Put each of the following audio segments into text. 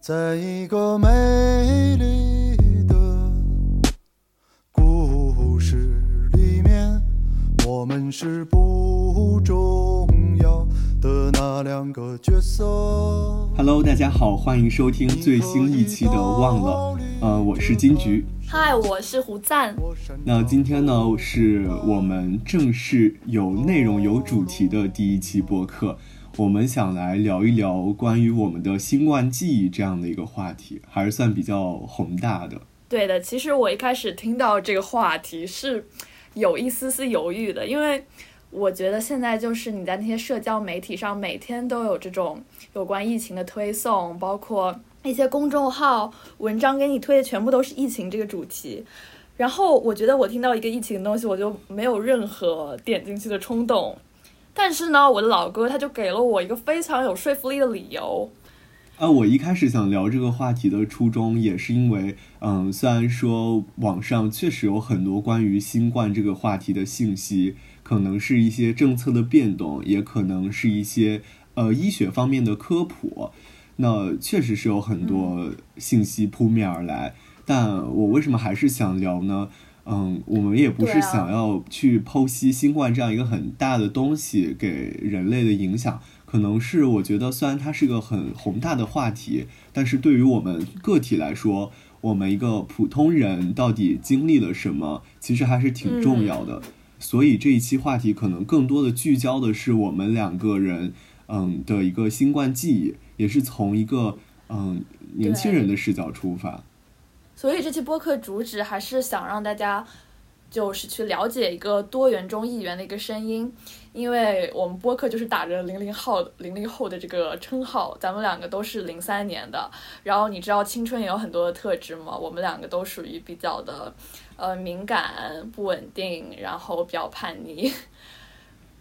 在一个美丽的故事里面，我们是不重要的那两个角色。Hello，大家好，欢迎收听最新一期的《忘了》，呃，我是金菊。嗨，我是胡赞。那今天呢，是我们正式有内容、有主题的第一期播客。我们想来聊一聊关于我们的新冠记忆这样的一个话题，还是算比较宏大的。对的，其实我一开始听到这个话题是有一丝丝犹豫的，因为我觉得现在就是你在那些社交媒体上每天都有这种有关疫情的推送，包括那些公众号文章给你推的全部都是疫情这个主题。然后我觉得我听到一个疫情的东西，我就没有任何点进去的冲动。但是呢，我的老哥他就给了我一个非常有说服力的理由。啊，我一开始想聊这个话题的初衷，也是因为，嗯，虽然说网上确实有很多关于新冠这个话题的信息，可能是一些政策的变动，也可能是一些呃医学方面的科普，那确实是有很多信息扑面而来。但我为什么还是想聊呢？嗯，我们也不是想要去剖析新冠这样一个很大的东西给人类的影响，可能是我觉得虽然它是个很宏大的话题，但是对于我们个体来说，我们一个普通人到底经历了什么，其实还是挺重要的。所以这一期话题可能更多的聚焦的是我们两个人，嗯的一个新冠记忆，也是从一个嗯年轻人的视角出发。所以这期播客主旨还是想让大家就是去了解一个多元中一元的一个声音，因为我们播客就是打着零零后零零后的这个称号，咱们两个都是零三年的，然后你知道青春也有很多的特质嘛，我们两个都属于比较的呃敏感、不稳定，然后比较叛逆。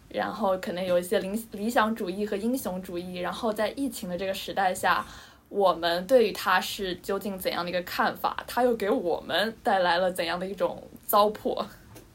然后可能有一些理理想主义和英雄主义，然后在疫情的这个时代下，我们对于它是究竟怎样的一个看法？它又给我们带来了怎样的一种糟粕？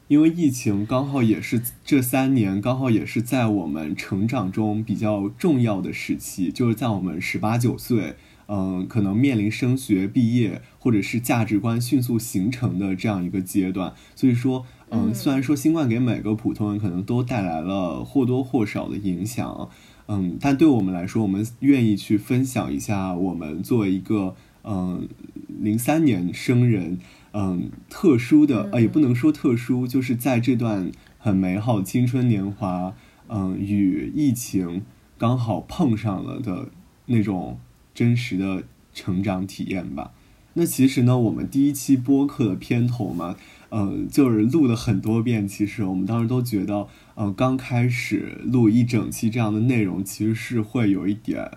因为疫情刚好也是这三年，刚好也是在我们成长中比较重要的时期，就是在我们十八九岁，嗯，可能面临升学、毕业，或者是价值观迅速形成的这样一个阶段。所以说，嗯，嗯虽然说新冠给每个普通人可能都带来了或多或少的影响，嗯，但对我们来说，我们愿意去分享一下我们作为一个嗯零三年生人。嗯，特殊的呃，也不能说特殊，就是在这段很美好青春年华，嗯，与疫情刚好碰上了的那种真实的成长体验吧。那其实呢，我们第一期播客的片头嘛，嗯，就是录了很多遍。其实我们当时都觉得，嗯，刚开始录一整期这样的内容，其实是会有一点，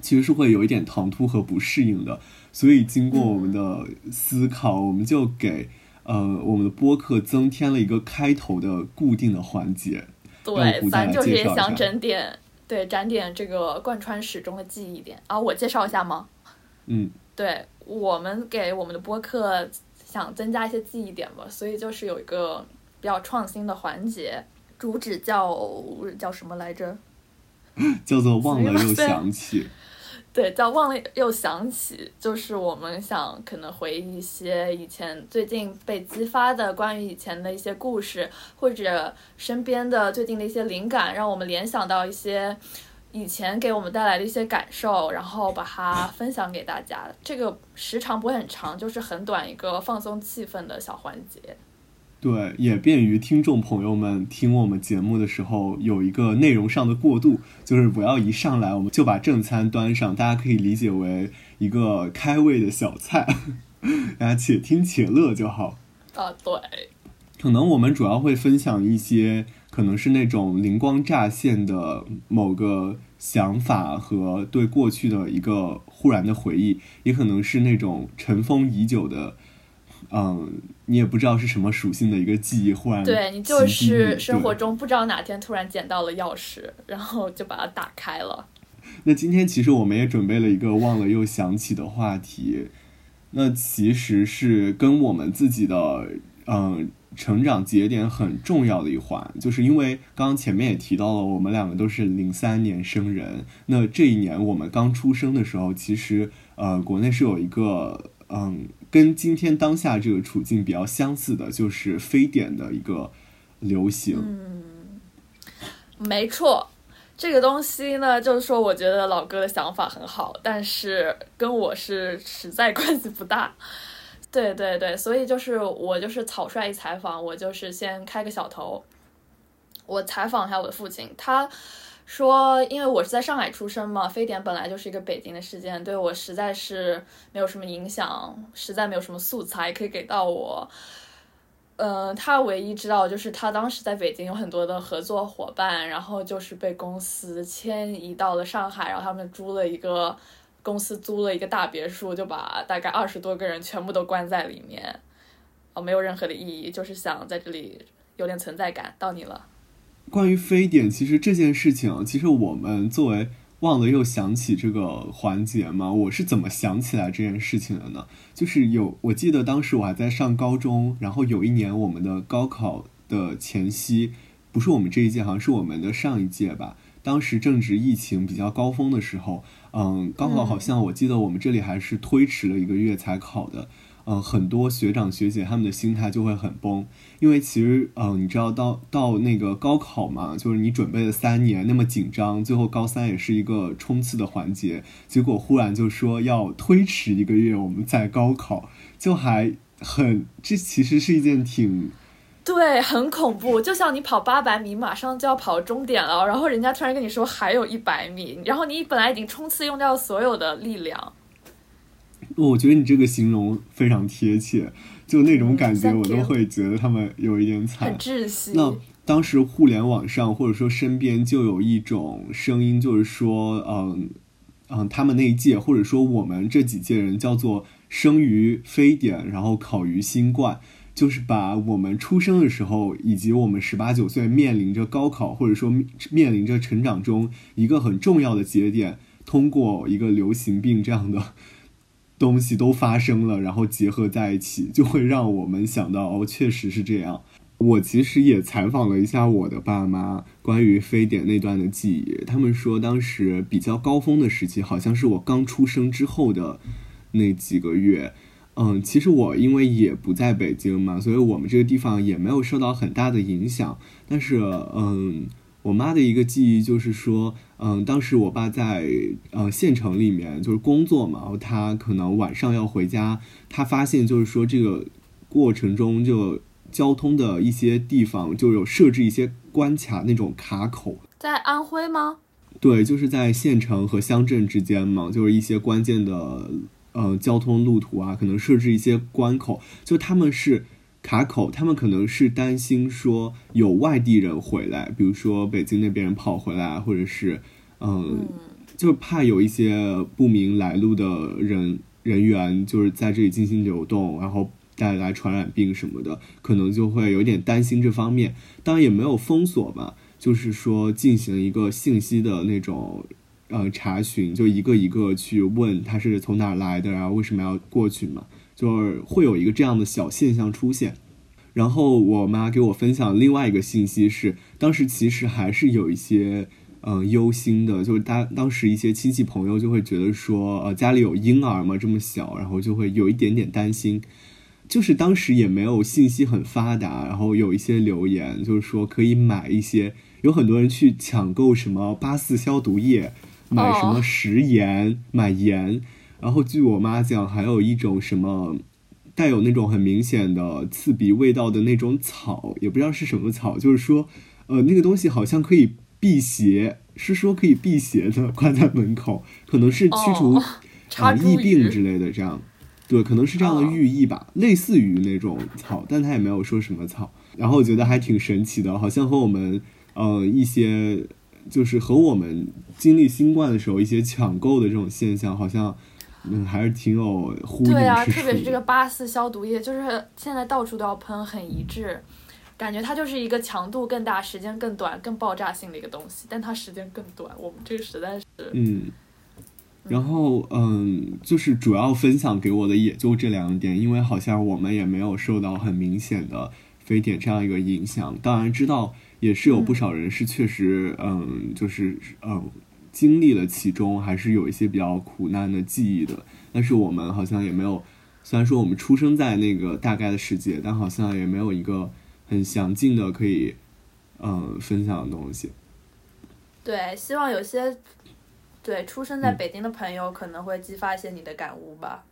其实是会有一点唐突和不适应的。所以经过我们的思考，我们就给呃我们的播客增添了一个开头的固定的环节。对，咱就是也想整点，对，展点这个贯穿始终的记忆点啊。我介绍一下吗？嗯，对我们给我们的播客想增加一些记忆点吧，所以就是有一个比较创新的环节，主旨叫叫什么来着？叫做忘了又想起。对，叫忘了又想起，就是我们想可能回忆一些以前最近被激发的关于以前的一些故事，或者身边的最近的一些灵感，让我们联想到一些以前给我们带来的一些感受，然后把它分享给大家。这个时长不会很长，就是很短一个放松气氛的小环节。对，也便于听众朋友们听我们节目的时候有一个内容上的过渡，就是不要一上来我们就把正餐端上，大家可以理解为一个开胃的小菜，大家且听且乐就好。啊，对，可能我们主要会分享一些可能是那种灵光乍现的某个想法和对过去的一个忽然的回忆，也可能是那种尘封已久的，嗯，你也不知道是什么属性的一个记忆忽然对你就是生活中不知道哪天突然捡到了钥匙，然后就把它打开了。那今天其实我们也准备了一个忘了又想起的话题，那其实是跟我们自己的嗯成长节点很重要的一环，就是因为刚刚前面也提到了，我们两个都是零三年生人。那这一年我们刚出生的时候，其实呃，国内是有一个嗯，跟今天当下这个处境比较相似的，就是非典的一个流行。嗯，没错。这个东西呢，就是说，我觉得老哥的想法很好，但是跟我是实在关系不大。对对对，所以就是我就是草率一采访，我就是先开个小头。我采访一下我的父亲，他说，因为我是在上海出生嘛，非典本来就是一个北京的事件，对我实在是没有什么影响，实在没有什么素材可以给到我。嗯，他唯一知道就是他当时在北京有很多的合作伙伴，然后就是被公司迁移到了上海，然后他们租了一个公司租了一个大别墅，就把大概二十多个人全部都关在里面，哦，没有任何的意义，就是想在这里有点存在感。到你了，关于非典，其实这件事情，其实我们作为。忘了又想起这个环节嘛？我是怎么想起来这件事情的呢？就是有，我记得当时我还在上高中，然后有一年我们的高考的前夕，不是我们这一届，好像是我们的上一届吧。当时正值疫情比较高峰的时候，嗯，高考好像我记得我们这里还是推迟了一个月才考的。嗯，很多学长学姐他们的心态就会很崩，因为其实，嗯，你知道到到那个高考嘛，就是你准备了三年那么紧张，最后高三也是一个冲刺的环节，结果忽然就说要推迟一个月，我们再高考，就还很，这其实是一件挺，对，很恐怖。就像你跑八百米，马上就要跑终点了，然后人家突然跟你说还有一百米，然后你本来已经冲刺用掉所有的力量。我觉得你这个形容非常贴切，就那种感觉，我都会觉得他们有一点惨。很窒息。那当时互联网上或者说身边就有一种声音，就是说，嗯嗯，他们那一届或者说我们这几届人叫做生于非典，然后考于新冠，就是把我们出生的时候以及我们十八九岁面临着高考或者说面临着成长中一个很重要的节点，通过一个流行病这样的。东西都发生了，然后结合在一起，就会让我们想到哦，确实是这样。我其实也采访了一下我的爸妈，关于非典那段的记忆。他们说，当时比较高峰的时期，好像是我刚出生之后的那几个月。嗯，其实我因为也不在北京嘛，所以我们这个地方也没有受到很大的影响。但是，嗯。我妈的一个记忆就是说，嗯，当时我爸在呃县城里面就是工作嘛，然后他可能晚上要回家，他发现就是说这个过程中就交通的一些地方就有设置一些关卡那种卡口，在安徽吗？对，就是在县城和乡镇之间嘛，就是一些关键的呃交通路途啊，可能设置一些关口，就他们是。卡口，他们可能是担心说有外地人回来，比如说北京那边人跑回来，或者是，嗯，就怕有一些不明来路的人人员就是在这里进行流动，然后带来传染病什么的，可能就会有点担心这方面。当然也没有封锁吧，就是说进行一个信息的那种呃查询，就一个一个去问他是从哪来的，然后为什么要过去嘛。就是会有一个这样的小现象出现，然后我妈给我分享另外一个信息是，当时其实还是有一些嗯忧心的，就是当当时一些亲戚朋友就会觉得说，呃家里有婴儿嘛这么小，然后就会有一点点担心，就是当时也没有信息很发达，然后有一些留言就是说可以买一些，有很多人去抢购什么八四消毒液，买什么食盐，买盐。然后据我妈讲，还有一种什么带有那种很明显的刺鼻味道的那种草，也不知道是什么草，就是说，呃，那个东西好像可以辟邪，是说可以辟邪的，挂在门口，可能是驱除啊疫病之类的，这样，对，可能是这样的寓意吧，类似于那种草，但他也没有说什么草。然后我觉得还挺神奇的，好像和我们呃一些就是和我们经历新冠的时候一些抢购的这种现象，好像。嗯，还是挺有呼应对啊，特别是这个八四消毒液，就是现在到处都要喷，很一致，感觉它就是一个强度更大、时间更短、更爆炸性的一个东西，但它时间更短。我们这个实在是……嗯，然后嗯，就是主要分享给我的也就这两点，因为好像我们也没有受到很明显的非典这样一个影响。当然知道也是有不少人是确实，嗯，就是嗯经历了其中，还是有一些比较苦难的记忆的。但是我们好像也没有，虽然说我们出生在那个大概的世界，但好像也没有一个很详尽的可以嗯分享的东西。对，希望有些对出生在北京的朋友可能会激发一些你的感悟吧。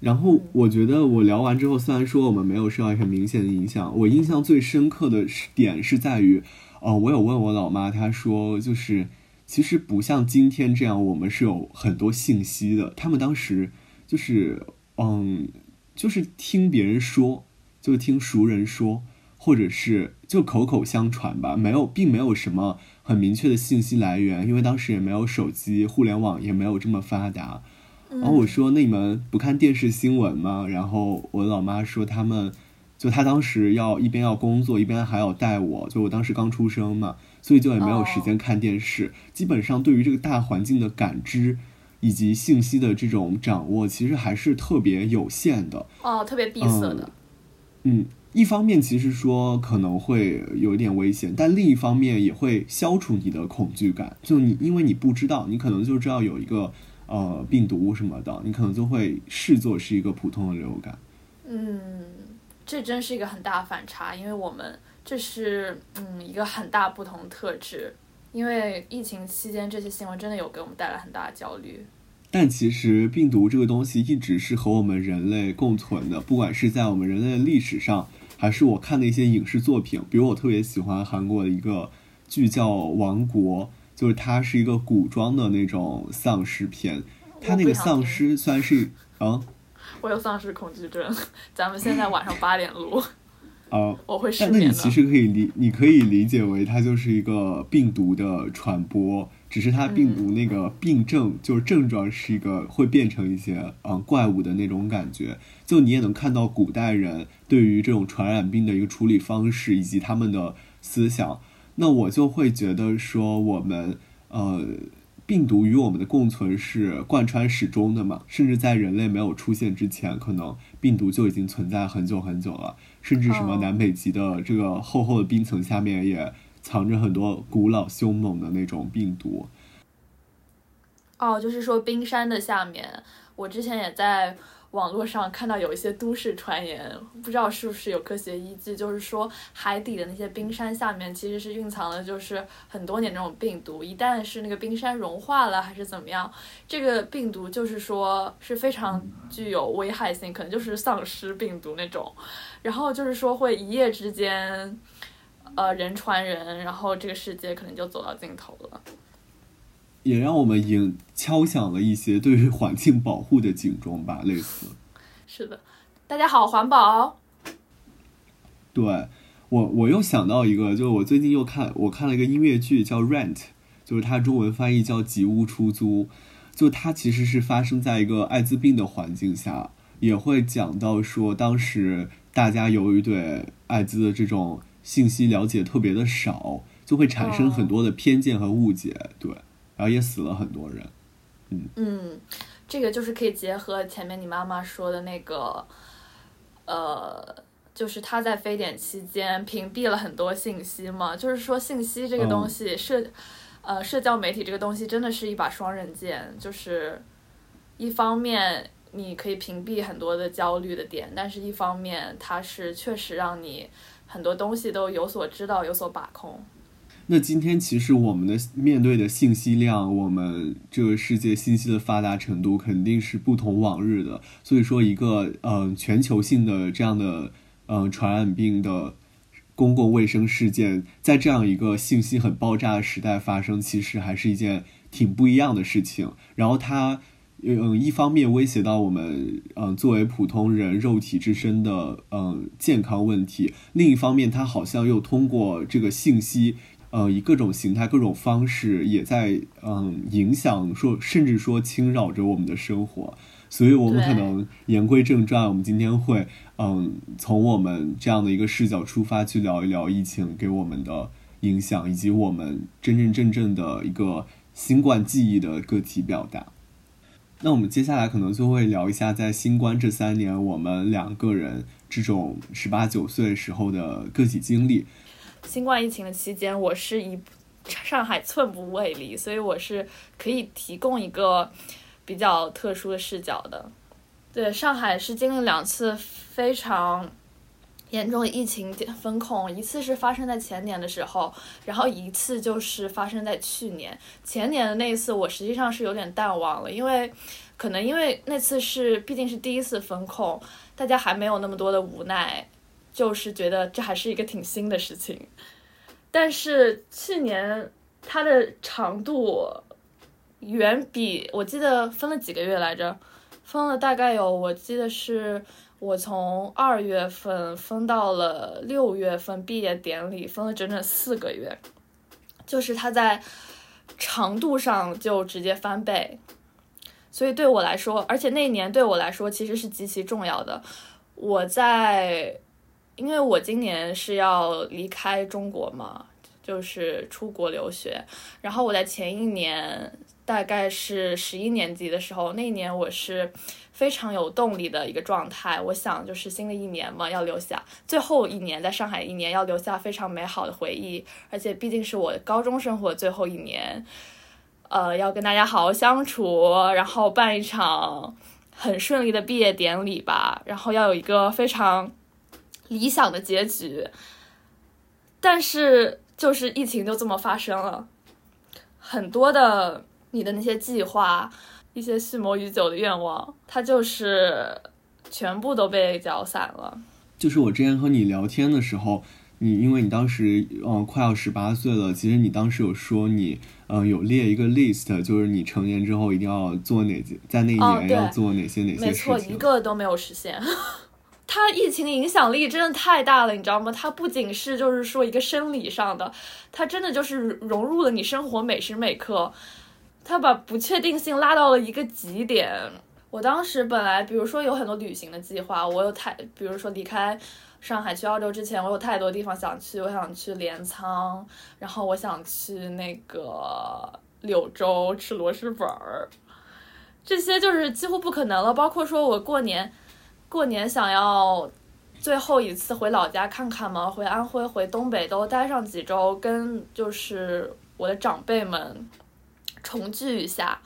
然后我觉得我聊完之后，虽然说我们没有受到很明显的影响，我印象最深刻的点是在于，哦，我有问我老妈，她说就是其实不像今天这样，我们是有很多信息的。他们当时就是嗯，就是听别人说，就听熟人说，或者是就口口相传吧，没有，并没有什么很明确的信息来源，因为当时也没有手机，互联网也没有这么发达。然后我说：“那你们不看电视新闻吗？”然后我老妈说：“他们就她当时要一边要工作，一边还要带我，就我当时刚出生嘛，所以就也没有时间看电视。基本上对于这个大环境的感知以及信息的这种掌握，其实还是特别有限的。哦，特别闭塞的。嗯，一方面其实说可能会有一点危险，但另一方面也会消除你的恐惧感。就你因为你不知道，你可能就知道有一个。呃，病毒什么的，你可能就会视作是一个普通的流感。嗯，这真是一个很大反差，因为我们这是嗯一个很大不同特质。因为疫情期间这些新闻真的有给我们带来很大的焦虑。但其实病毒这个东西一直是和我们人类共存的，不管是在我们人类的历史上，还是我看的一些影视作品，比如我特别喜欢韩国的一个剧叫《王国》。就是它是一个古装的那种丧尸片，它那个丧尸虽然是 啊，我有丧尸恐惧症，咱们现在晚上八点录啊，我会失眠那你其实可以理，你可以理解为它就是一个病毒的传播，只是它病毒那个病症就是症状是一个会变成一些嗯怪物的那种感觉，就你也能看到古代人对于这种传染病的一个处理方式以及他们的思想。那我就会觉得说，我们呃，病毒与我们的共存是贯穿始终的嘛，甚至在人类没有出现之前，可能病毒就已经存在很久很久了，甚至什么南北极的这个厚厚的冰层下面也藏着很多古老凶猛的那种病毒。哦，就是说冰山的下面，我之前也在。网络上看到有一些都市传言，不知道是不是有科学依据，就是说海底的那些冰山下面其实是蕴藏了就是很多年那种病毒，一旦是那个冰山融化了还是怎么样，这个病毒就是说是非常具有危害性，可能就是丧尸病毒那种，然后就是说会一夜之间，呃人传人，然后这个世界可能就走到尽头了。也让我们影敲响了一些对于环境保护的警钟吧，类似。是的，大家好，环保。对，我我又想到一个，就是我最近又看我看了一个音乐剧叫《Rent》，就是它中文翻译叫《吉屋出租》，就它其实是发生在一个艾滋病的环境下，也会讲到说当时大家由于对艾滋的这种信息了解特别的少，就会产生很多的偏见和误解，对。然后也死了很多人，嗯。嗯，这个就是可以结合前面你妈妈说的那个，呃，就是他在非典期间屏蔽了很多信息嘛，就是说信息这个东西，社呃社交媒体这个东西真的是一把双刃剑，就是一方面你可以屏蔽很多的焦虑的点，但是一方面它是确实让你很多东西都有所知道、有所把控。那今天其实我们的面对的信息量，我们这个世界信息的发达程度肯定是不同往日的。所以说，一个嗯全球性的这样的嗯传染病的公共卫生事件，在这样一个信息很爆炸的时代发生，其实还是一件挺不一样的事情。然后它嗯一方面威胁到我们嗯作为普通人肉体自身的嗯健康问题，另一方面它好像又通过这个信息。呃，以各种形态、各种方式，也在嗯影响，说甚至说侵扰着我们的生活。所以，我们可能言归正传，我们今天会嗯从我们这样的一个视角出发，去聊一聊疫情给我们的影响，以及我们真真正正的一个新冠记忆的个体表达。那我们接下来可能就会聊一下，在新冠这三年，我们两个人这种十八九岁时候的个体经历。新冠疫情的期间，我是以上海寸步未离，所以我是可以提供一个比较特殊的视角的。对，上海是经历两次非常严重的疫情风控，一次是发生在前年的时候，然后一次就是发生在去年。前年的那一次，我实际上是有点淡忘了，因为可能因为那次是毕竟是第一次风控，大家还没有那么多的无奈，就是觉得这还是一个挺新的事情。但是去年它的长度远比我记得分了几个月来着。分了大概有，我记得是我从二月份分到了六月份毕业典礼，分了整整四个月，就是它在长度上就直接翻倍，所以对我来说，而且那一年对我来说其实是极其重要的。我在，因为我今年是要离开中国嘛，就是出国留学，然后我在前一年。大概是十一年级的时候，那一年我是非常有动力的一个状态。我想，就是新的一年嘛，要留下最后一年在上海一年，要留下非常美好的回忆。而且毕竟是我高中生活最后一年，呃，要跟大家好好相处，然后办一场很顺利的毕业典礼吧，然后要有一个非常理想的结局。但是，就是疫情就这么发生了，很多的。你的那些计划，一些蓄谋已久的愿望，它就是全部都被搅散了。就是我之前和你聊天的时候，你因为你当时嗯快要十八岁了，其实你当时有说你嗯有列一个 list，就是你成年之后一定要做哪些，在那一年要做哪些哪些事情。没错，一个都没有实现。它疫情影响力真的太大了，你知道吗？它不仅是就是说一个生理上的，它真的就是融入了你生活每时每刻。它把不确定性拉到了一个极点。我当时本来，比如说有很多旅行的计划，我有太，比如说离开上海去澳洲之前，我有太多地方想去。我想去镰仓，然后我想去那个柳州吃螺蛳粉儿，这些就是几乎不可能了。包括说我过年，过年想要最后一次回老家看看嘛，回安徽、回东北都待上几周，跟就是我的长辈们。重聚一下，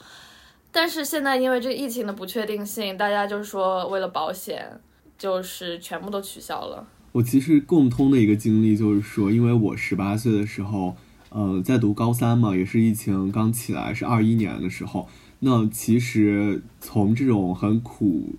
但是现在因为这疫情的不确定性，大家就是说为了保险，就是全部都取消了。我其实共通的一个经历就是说，因为我十八岁的时候，呃，在读高三嘛，也是疫情刚起来，是二一年的时候。那其实从这种很苦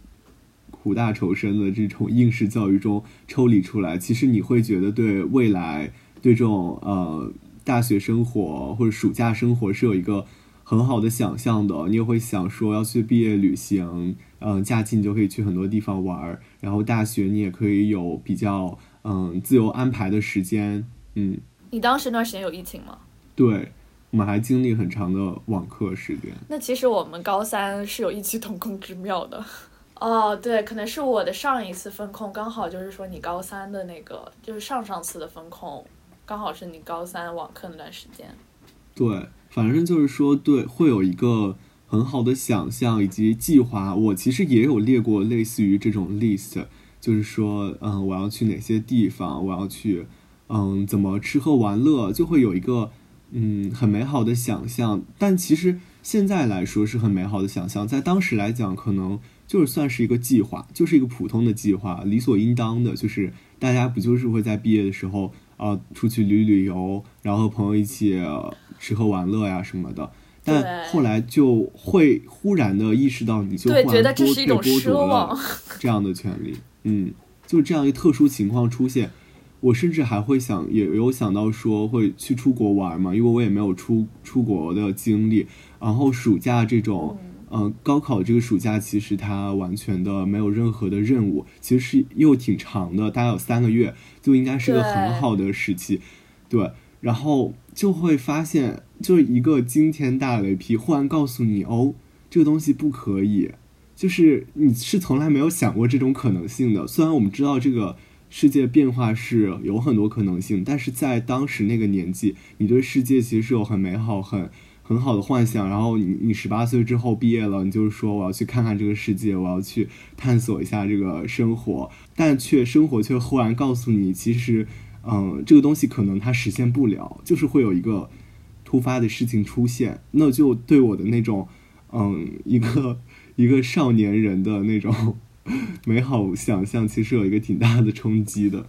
苦大仇深的这种应试教育中抽离出来，其实你会觉得对未来，对这种呃大学生活或者暑假生活是有一个。很好的想象的，你也会想说要去毕业旅行，嗯，假期你就可以去很多地方玩儿，然后大学你也可以有比较嗯自由安排的时间，嗯。你当时那段时间有疫情吗？对，我们还经历很长的网课时间。那其实我们高三是有异曲同工之妙的。哦，对，可能是我的上一次风控刚好就是说你高三的那个，就是上上次的风控，刚好是你高三网课那段时间。对。反正就是说，对，会有一个很好的想象以及计划。我其实也有列过类似于这种 list，就是说，嗯，我要去哪些地方，我要去，嗯，怎么吃喝玩乐，就会有一个，嗯，很美好的想象。但其实现在来说是很美好的想象，在当时来讲，可能就是算是一个计划，就是一个普通的计划，理所应当的，就是大家不就是会在毕业的时候啊，出去旅旅游，然后和朋友一起。吃喝玩乐呀什么的，但后来就会忽然的意识到，你就忽然被剥夺了这样的权利。嗯，就这样一特殊情况出现，我甚至还会想，也有想到说会去出国玩嘛，因为我也没有出出国的经历。然后暑假这种，嗯，高考这个暑假其实它完全的没有任何的任务，其实是又挺长的，大概有三个月，就应该是个很好的时期。对，然后。就会发现，就一个惊天大雷劈，忽然告诉你哦，这个东西不可以，就是你是从来没有想过这种可能性的。虽然我们知道这个世界变化是有很多可能性，但是在当时那个年纪，你对世界其实是有很美好、很很好的幻想，然后你你十八岁之后毕业了，你就是说我要去看看这个世界，我要去探索一下这个生活，但却生活却忽然告诉你，其实，嗯，这个东西可能它实现不了，就是会有一个突发的事情出现，那就对我的那种，嗯，一个 一个少年人的那种 美好想象，其实有一个挺大的冲击的。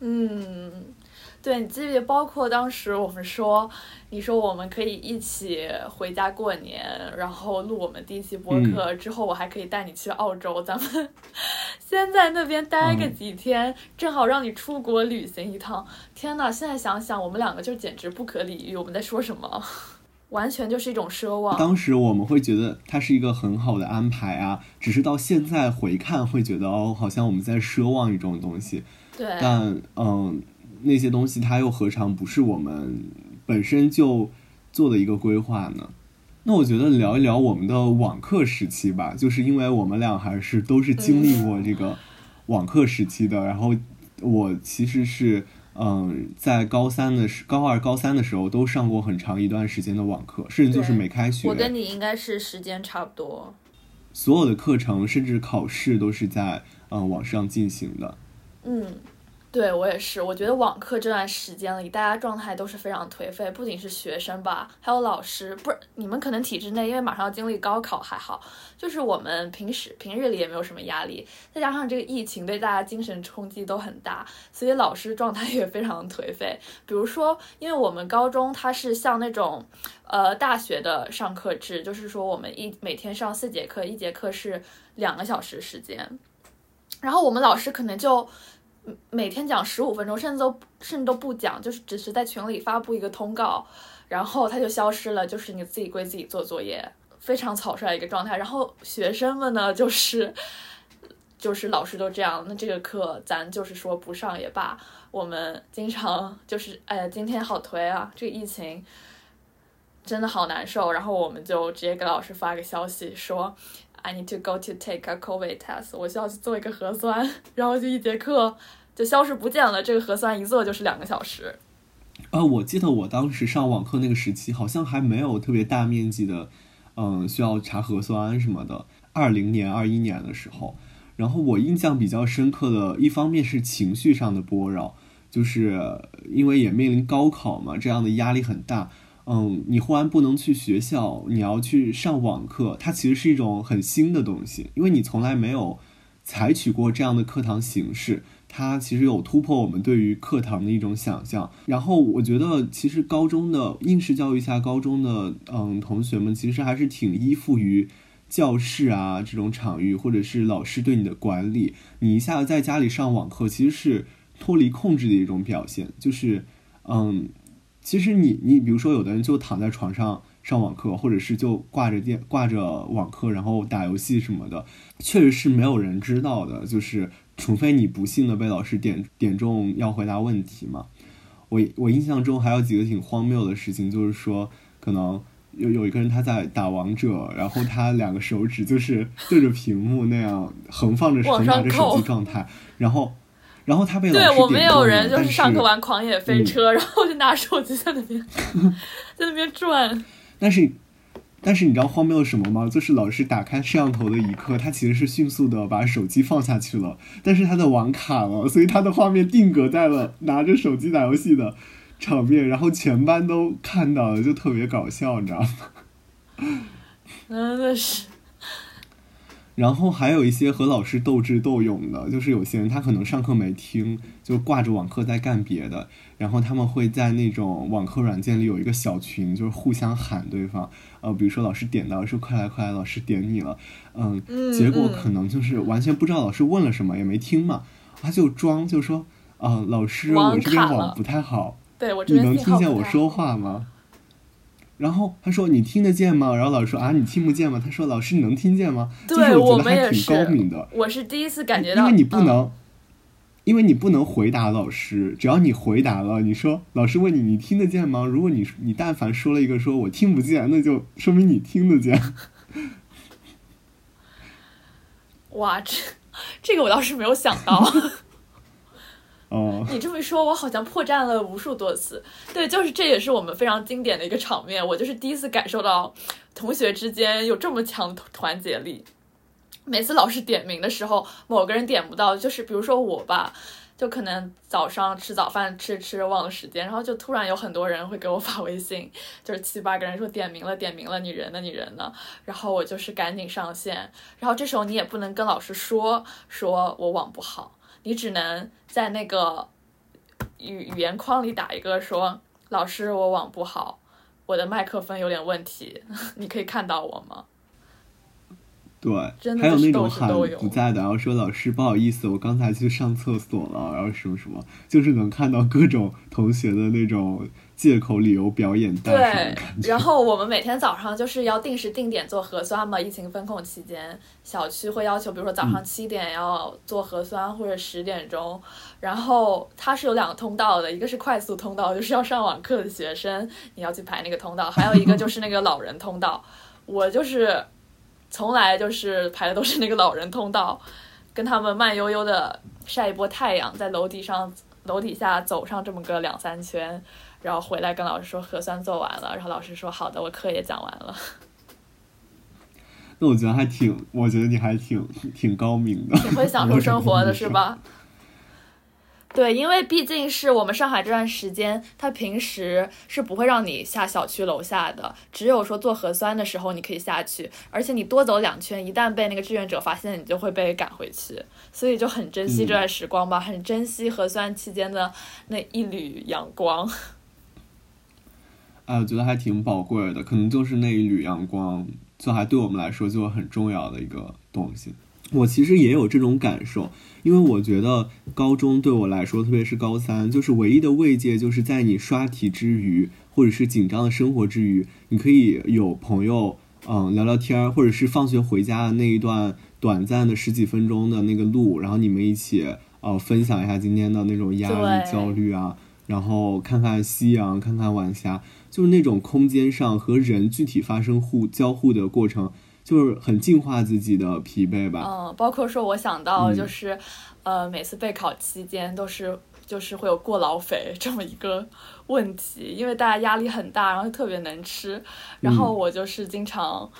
嗯。对，你记不记得？包括当时我们说，你说我们可以一起回家过年，然后录我们第一期播客，之后我还可以带你去澳洲，咱们 先在那边待个几天，正好让你出国旅行一趟。天呐，现在想想，我们两个就简直不可理喻，我们在说什么？完全就是一种奢望。当时我们会觉得它是一个很好的安排啊，只是到现在回看会觉得哦，好像我们在奢望一种东西。对。但嗯。那些东西，它又何尝不是我们本身就做的一个规划呢？那我觉得聊一聊我们的网课时期吧，就是因为我们俩还是都是经历过这个网课时期的。然后我其实是嗯，在高三的时高二、高三的时候都上过很长一段时间的网课，甚至就是没开学。我跟你应该是时间差不多。所有的课程甚至考试都是在嗯网上进行的。嗯。对我也是，我觉得网课这段时间里，大家状态都是非常颓废，不仅是学生吧，还有老师。不是你们可能体制内，因为马上要经历高考还好，就是我们平时平日里也没有什么压力，再加上这个疫情对大家精神冲击都很大，所以老师状态也非常颓废。比如说，因为我们高中它是像那种，呃，大学的上课制，就是说我们一每天上四节课，一节课是两个小时时间，然后我们老师可能就。每天讲十五分钟，甚至都甚至都不讲，就是只是在群里发布一个通告，然后他就消失了，就是你自己归自己做作业，非常草率一个状态。然后学生们呢，就是就是老师都这样，那这个课咱就是说不上也罢。我们经常就是哎呀，今天好颓啊，这个疫情真的好难受。然后我们就直接给老师发个消息说。I need to go to take a COVID test。我需要去做一个核酸，然后就一节课就消失不见了。这个核酸一做就是两个小时。呃，我记得我当时上网课那个时期，好像还没有特别大面积的，嗯，需要查核酸什么的。二零年、二一年的时候，然后我印象比较深刻的一方面是情绪上的波扰，就是因为也面临高考嘛，这样的压力很大。嗯，你忽然不能去学校，你要去上网课，它其实是一种很新的东西，因为你从来没有采取过这样的课堂形式，它其实有突破我们对于课堂的一种想象。然后我觉得，其实高中的应试教育下，高中的嗯同学们其实还是挺依附于教室啊这种场域，或者是老师对你的管理。你一下子在家里上网课，其实是脱离控制的一种表现，就是嗯。其实你你比如说，有的人就躺在床上上网课，或者是就挂着电挂着网课，然后打游戏什么的，确实是没有人知道的。就是除非你不幸的被老师点点中要回答问题嘛。我我印象中还有几个挺荒谬的事情，就是说可能有有一个人他在打王者，然后他两个手指就是对着屏幕那样横放着横拿着手机状态，然后。然后他被老师对我们有人就是上课玩狂野飞车，然后就拿手机 在那边 在那边转。但是，但是你知道荒谬的什么吗？就是老师打开摄像头的一刻，他其实是迅速的把手机放下去了，但是他的网卡了，所以他的画面定格在了拿着手机打游戏的场面，然后全班都看到了，就特别搞笑，你知道吗？真的是。然后还有一些和老师斗智斗勇的，就是有些人他可能上课没听，就挂着网课在干别的。然后他们会在那种网课软件里有一个小群，就是互相喊对方。呃，比如说老师点到说快来快来，老师点你了。嗯，结果可能就是完全不知道老师问了什么，也没听嘛，他就装就说啊，老师我这边网不太好，对我你能听见我说话吗？然后他说：“你听得见吗？”然后老师说：“啊，你听不见吗？”他说：“老师，你能听见吗？”对我觉得还挺高明的。我是第一次感觉到，因为你不能，因为你不能回答老师。只要你回答了，你说老师问你：“你听得见吗？”如果你你但凡说了一个说我听不见，那就说明你听得见。哇，这这个我倒是没有想到。哦，你这么一说，我好像破绽了无数多次。对，就是这也是我们非常经典的一个场面。我就是第一次感受到同学之间有这么强的团结力。每次老师点名的时候，某个人点不到，就是比如说我吧，就可能早上吃早饭吃吃忘了时间，然后就突然有很多人会给我发微信，就是七八个人说点名了，点名了，你人呢？你人呢？然后我就是赶紧上线，然后这时候你也不能跟老师说说我网不好。你只能在那个语语言框里打一个说：“老师，我网不好，我的麦克风有点问题，你可以看到我吗？”对，真的还有那种都是喊不在的，然后说老师不好意思，我刚才去上厕所了，然后什么什么，就是能看到各种同学的那种借口理由表演大对。然后我们每天早上就是要定时定点做核酸嘛。疫情封控期间，小区会要求，比如说早嗯上七点要做核酸，或者十点钟。然后它是有两个通道的，一个是快速通道，就是要上网课的学生，你要去排那个通道；还有一个就是那个老人通道。我就是从来就是排的都是那个老人通道，跟他们慢悠悠的晒一波太阳，在楼底上楼底下走上这么个两三圈。然后回来跟老师说核酸做完了，然后老师说好的，我课也讲完了。那我觉得还挺，我觉得你还挺挺高明的，挺会享受生活的是吧？对，因为毕竟是我们上海这段时间，他平时是不会让你下小区楼下的，只有说做核酸的时候你可以下去，而且你多走两圈，一旦被那个志愿者发现，你就会被赶回去，所以就很珍惜这段时光吧，很珍惜核酸期间的那一缕阳光。哎，我觉得还挺宝贵的，可能就是那一缕阳光，就还对我们来说就很重要的一个东西。我其实也有这种感受，因为我觉得高中对我来说，特别是高三，就是唯一的慰藉，就是在你刷题之余，或者是紧张的生活之余，你可以有朋友，嗯，聊聊天，或者是放学回家的那一段短暂的十几分钟的那个路，然后你们一起，呃，分享一下今天的那种压力、焦虑啊，然后看看夕阳，看看晚霞，就是那种空间上和人具体发生互交互的过程，就是很净化自己的疲惫吧。嗯，包括说我想到嗯就是，呃，每次备考期间都是就是会有过劳肥这么一个问题，因为大家压力很大，然后特别能吃，然后我就是经常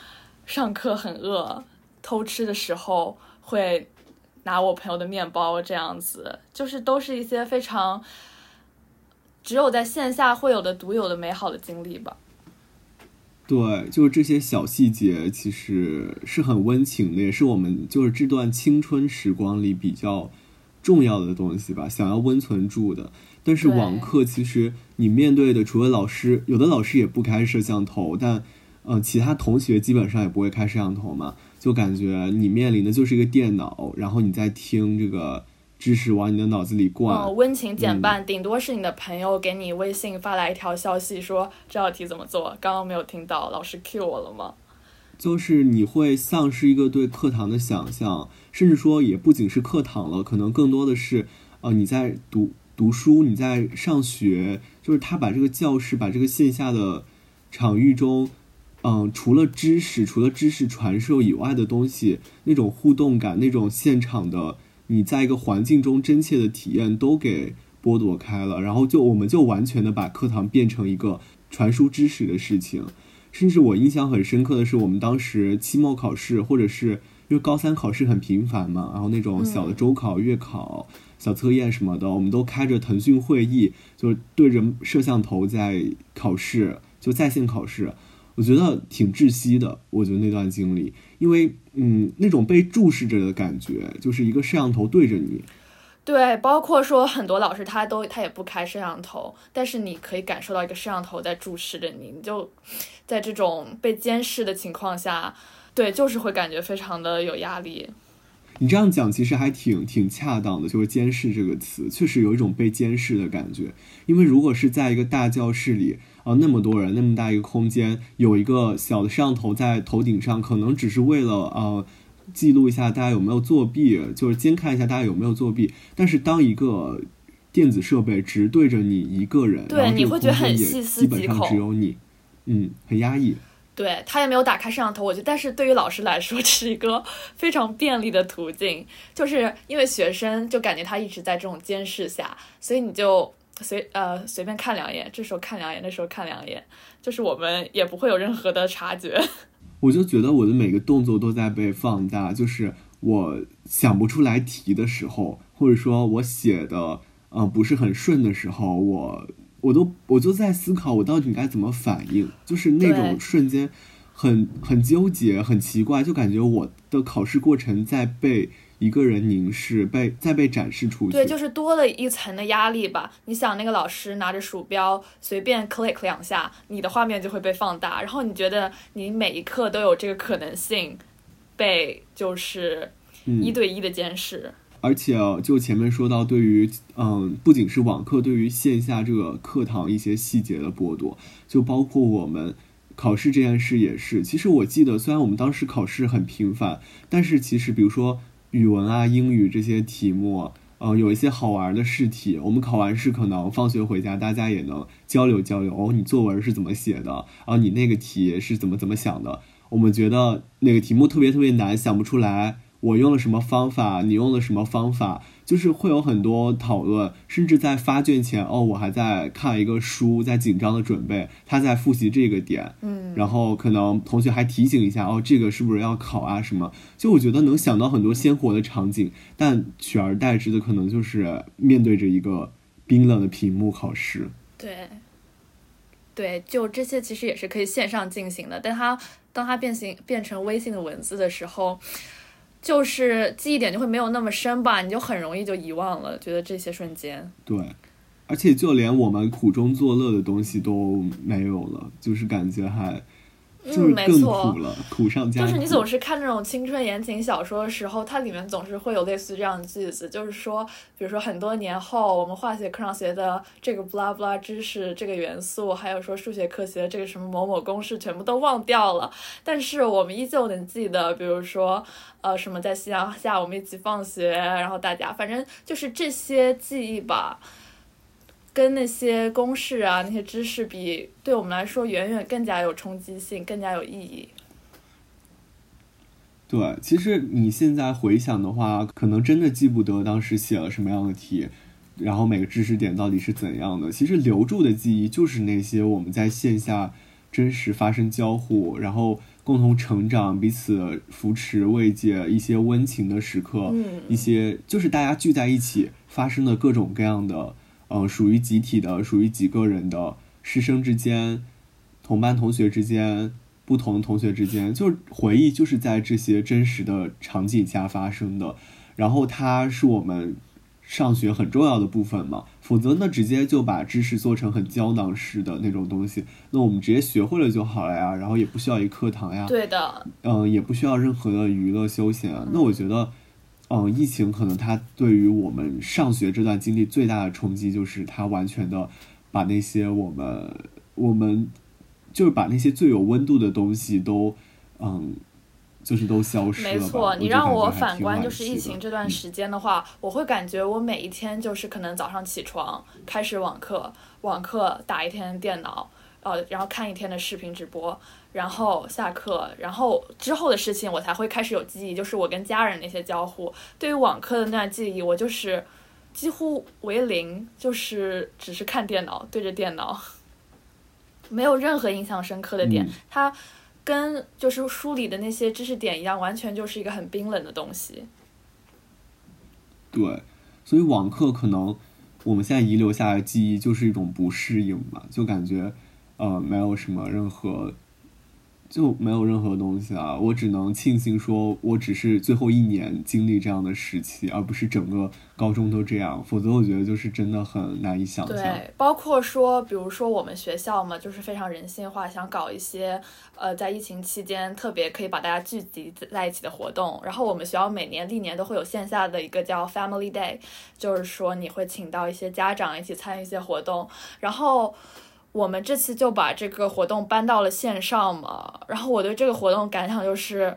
上课很饿，偷吃的时候会拿我朋友的面包这样子，就是都是一些非常只有在线下会有的独有的美好的经历吧。对，就是这些小细节，其实是很温情的，也是我们就是这段青春时光里比较重要的东西吧，想要温存住的。但是网课其实你面对的，除了老师，有的老师也不开摄像头，但呃，其他同学基本上也不会开摄像头嘛，就感觉你面临的就是一个电脑，然后你在听这个知识往你的脑子里灌。嗯，温情减半，顶多是你的朋友给你微信发来一条消息说这道题怎么做，刚刚没有听到，老师 Q 我了吗？就是你会丧失一个对课堂的想象，甚至说也不仅是课堂了，可能更多的是，呃，你在读读书，你在上学，就是他把这个教室，把这个线下的场域中，嗯、除了知识，除了知识传授以外的东西，那种互动感，那种现场的你在一个环境中真切的体验都给剥夺开了，然后就我们就完全的把课堂变成一个传输知识的事情。甚至我印象很深刻的是，我们当时期末考试，或者是因为高三考试很频繁嘛，然后那种小的周考、月考、小测验什么的，我们都开着腾讯会议，就是对着摄像头在考试，就在线考试。我觉得挺窒息的，我觉得那段经历，因为嗯，那种被注视着的感觉，就是一个摄像头对着你，对，包括说很多老师他都他也不开摄像头，但是你可以感受到一个摄像头在注视着你，你就在这种被监视的情况下，对，就是会感觉非常的有压力。你这样讲其实还挺挺恰当的，就是“监视”这个词，确实有一种被监视的感觉。因为如果是在一个大教室里啊、那么多人，那么大一个空间，有一个小的摄像头在头顶上，可能只是为了呃记录一下大家有没有作弊，就是监看一下大家有没有作弊。但是当一个电子设备直对着你一个人，对你会觉得很细思基本上极恐只有你，嗯，很压抑。对对他也没有打开摄像头，我觉得，但是对于老师来说，这是一个非常便利的途径，就是因为学生就感觉他一直在这种监视下，所以你就随呃随便看两眼，这时候看两眼，那时候看两眼，就是我们也不会有任何的察觉。我就觉得我的每个动作都在被放大，就是我想不出来题的时候，或者说我写的呃不是很顺的时候，我。我都我就在思考，我到底该怎么反应，就是那种瞬间，很很纠结，很奇怪，就感觉我的考试过程在被一个人凝视，被再被展示出去。对，就是多了一层的压力吧。你想，那个老师拿着鼠标随便 click 两下，你的画面就会被放大，然后你觉得你每一刻都有这个可能性被就是一对一的监视。而且就前面说到，对于嗯，不仅是网课，对于线下这个课堂一些细节的剥夺，就包括我们考试这件事也是。其实我记得，虽然我们当时考试很频繁，但是其实比如说语文啊、英语这些题目，嗯，有一些好玩的试题，我们考完试可能放学回家，大家也能交流交流。哦，你作文是怎么写的？啊，你那个题是怎么怎么想的？我们觉得那个题目特别特别难，想不出来。我用了什么方法？你用了什么方法？就是会有很多讨论，甚至在发卷前，哦，我还在看一个书，在紧张的准备，他在复习这个点，嗯，然后可能同学还提醒一下，哦，这个是不是要考啊？什么？就我觉得能想到很多鲜活的场景，但取而代之的可能就是面对着一个冰冷的屏幕考试。对，对，就这些其实也是可以线上进行的，但它当它变形变成微信的文字的时候。就是记忆点就会没有那么深吧，你就很容易就遗忘了，觉得这些瞬间。对，而且就连我们苦中作乐的东西都没有了，就是感觉还。嗯，没错，苦上加就是你总是看那种青春言情小说的时候，它里面总是会有类似这样的句子，就是说，比如说很多年后，我们化学课上学的这个布拉布拉知识，这个元素，还有说数学课学的这个什么某某公式，全部都忘掉了，但是我们依旧能记得，比如说，呃，什么在夕阳下我们一起放学，然后大家，反正就是这些记忆吧。跟那些公式啊，那些知识比，对我们来说远远更加有冲击性，更加有意义。对，其实你现在回想的话，可能真的记不得当时写了什么样的题，然后每个知识点到底是怎样的。其实留住的记忆就是那些我们在线下真实发生交互，然后共同成长、彼此扶持、慰藉一些温情的时刻，一些就是大家聚在一起发生的各种各样的。嗯，属于集体的，属于几个人的师生之间、同班同学之间、不同同学之间，就是回忆，就是在这些真实的场景下发生的。然后它是我们上学很重要的部分嘛，否则那，直接就把知识做成很胶囊式的那种东西，那我们直接学会了就好了呀，然后也不需要一课堂呀，对的，嗯，也不需要任何的娱乐休闲。那我觉得。嗯，疫情可能它对于我们上学这段经历最大的冲击，就是它完全的把那些我们我们就是把那些最有温度的东西都嗯，就是都消失了。没错，你让我反观就是疫情这段时间的话，我会感觉我每一天就是可能早上起床开始网课，网课打一天电脑，呃，然后看一天的视频直播。然后下课，然后之后的事情我才会开始有记忆，就是我跟家人那些交互。对于网课的那段记忆，我就是几乎为零，就是只是看电脑，对着电脑，没有任何印象深刻的点。它跟就是书里的那些知识点一样，完全就是一个很冰冷的东西。对，所以网课可能我们现在遗留下来的记忆就是一种不适应吧，就感觉呃没有什么任何。就没有任何东西啊！我只能庆幸说，我只是最后一年经历这样的时期，而不是整个高中都这样。否则，我觉得就是真的很难以想象。对，包括说，比如说我们学校嘛，就是非常人性化，想搞一些呃，在疫情期间特别可以把大家聚集在一起的活动。然后我们学校每年历年都会有线下的一个叫 Family Day，就是说你会请到一些家长一起参与一些活动，然后。我们这次就把这个活动搬到了线上嘛，然后我对这个活动感想就是，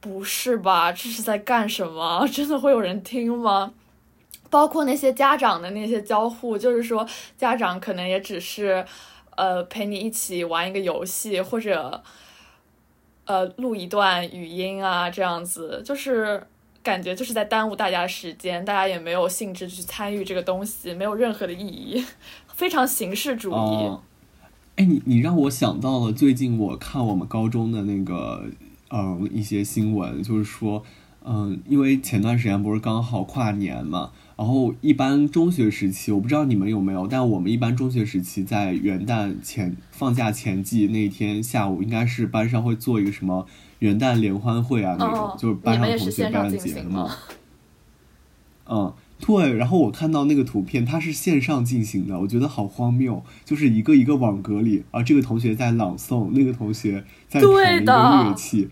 不是吧？这是在干什么？真的会有人听吗？包括那些家长的那些交互，就是说家长可能也只是，呃，陪你一起玩一个游戏，或者呃录一段语音啊，这样子就是感觉就是在耽误大家时间，大家也没有兴致去参与这个东西，没有任何的意义，非常形式主义。哎，你你让我想到了最近我看我们高中的那个嗯一些新闻，就是说嗯，因为前段时间不是刚好跨年嘛。然后一般中学时期，我不知道你们有没有，但我们一般中学时期在元旦前放假前夕那天下午，应该是班上会做一个什么元旦联欢会啊那种，就是班上同学办节的嘛。嗯，对。然后我看到那个图片，它是线上进行的，我觉得好荒谬，就是一个一个网格里啊，这个同学在朗诵，那个同学在弹一个乐器，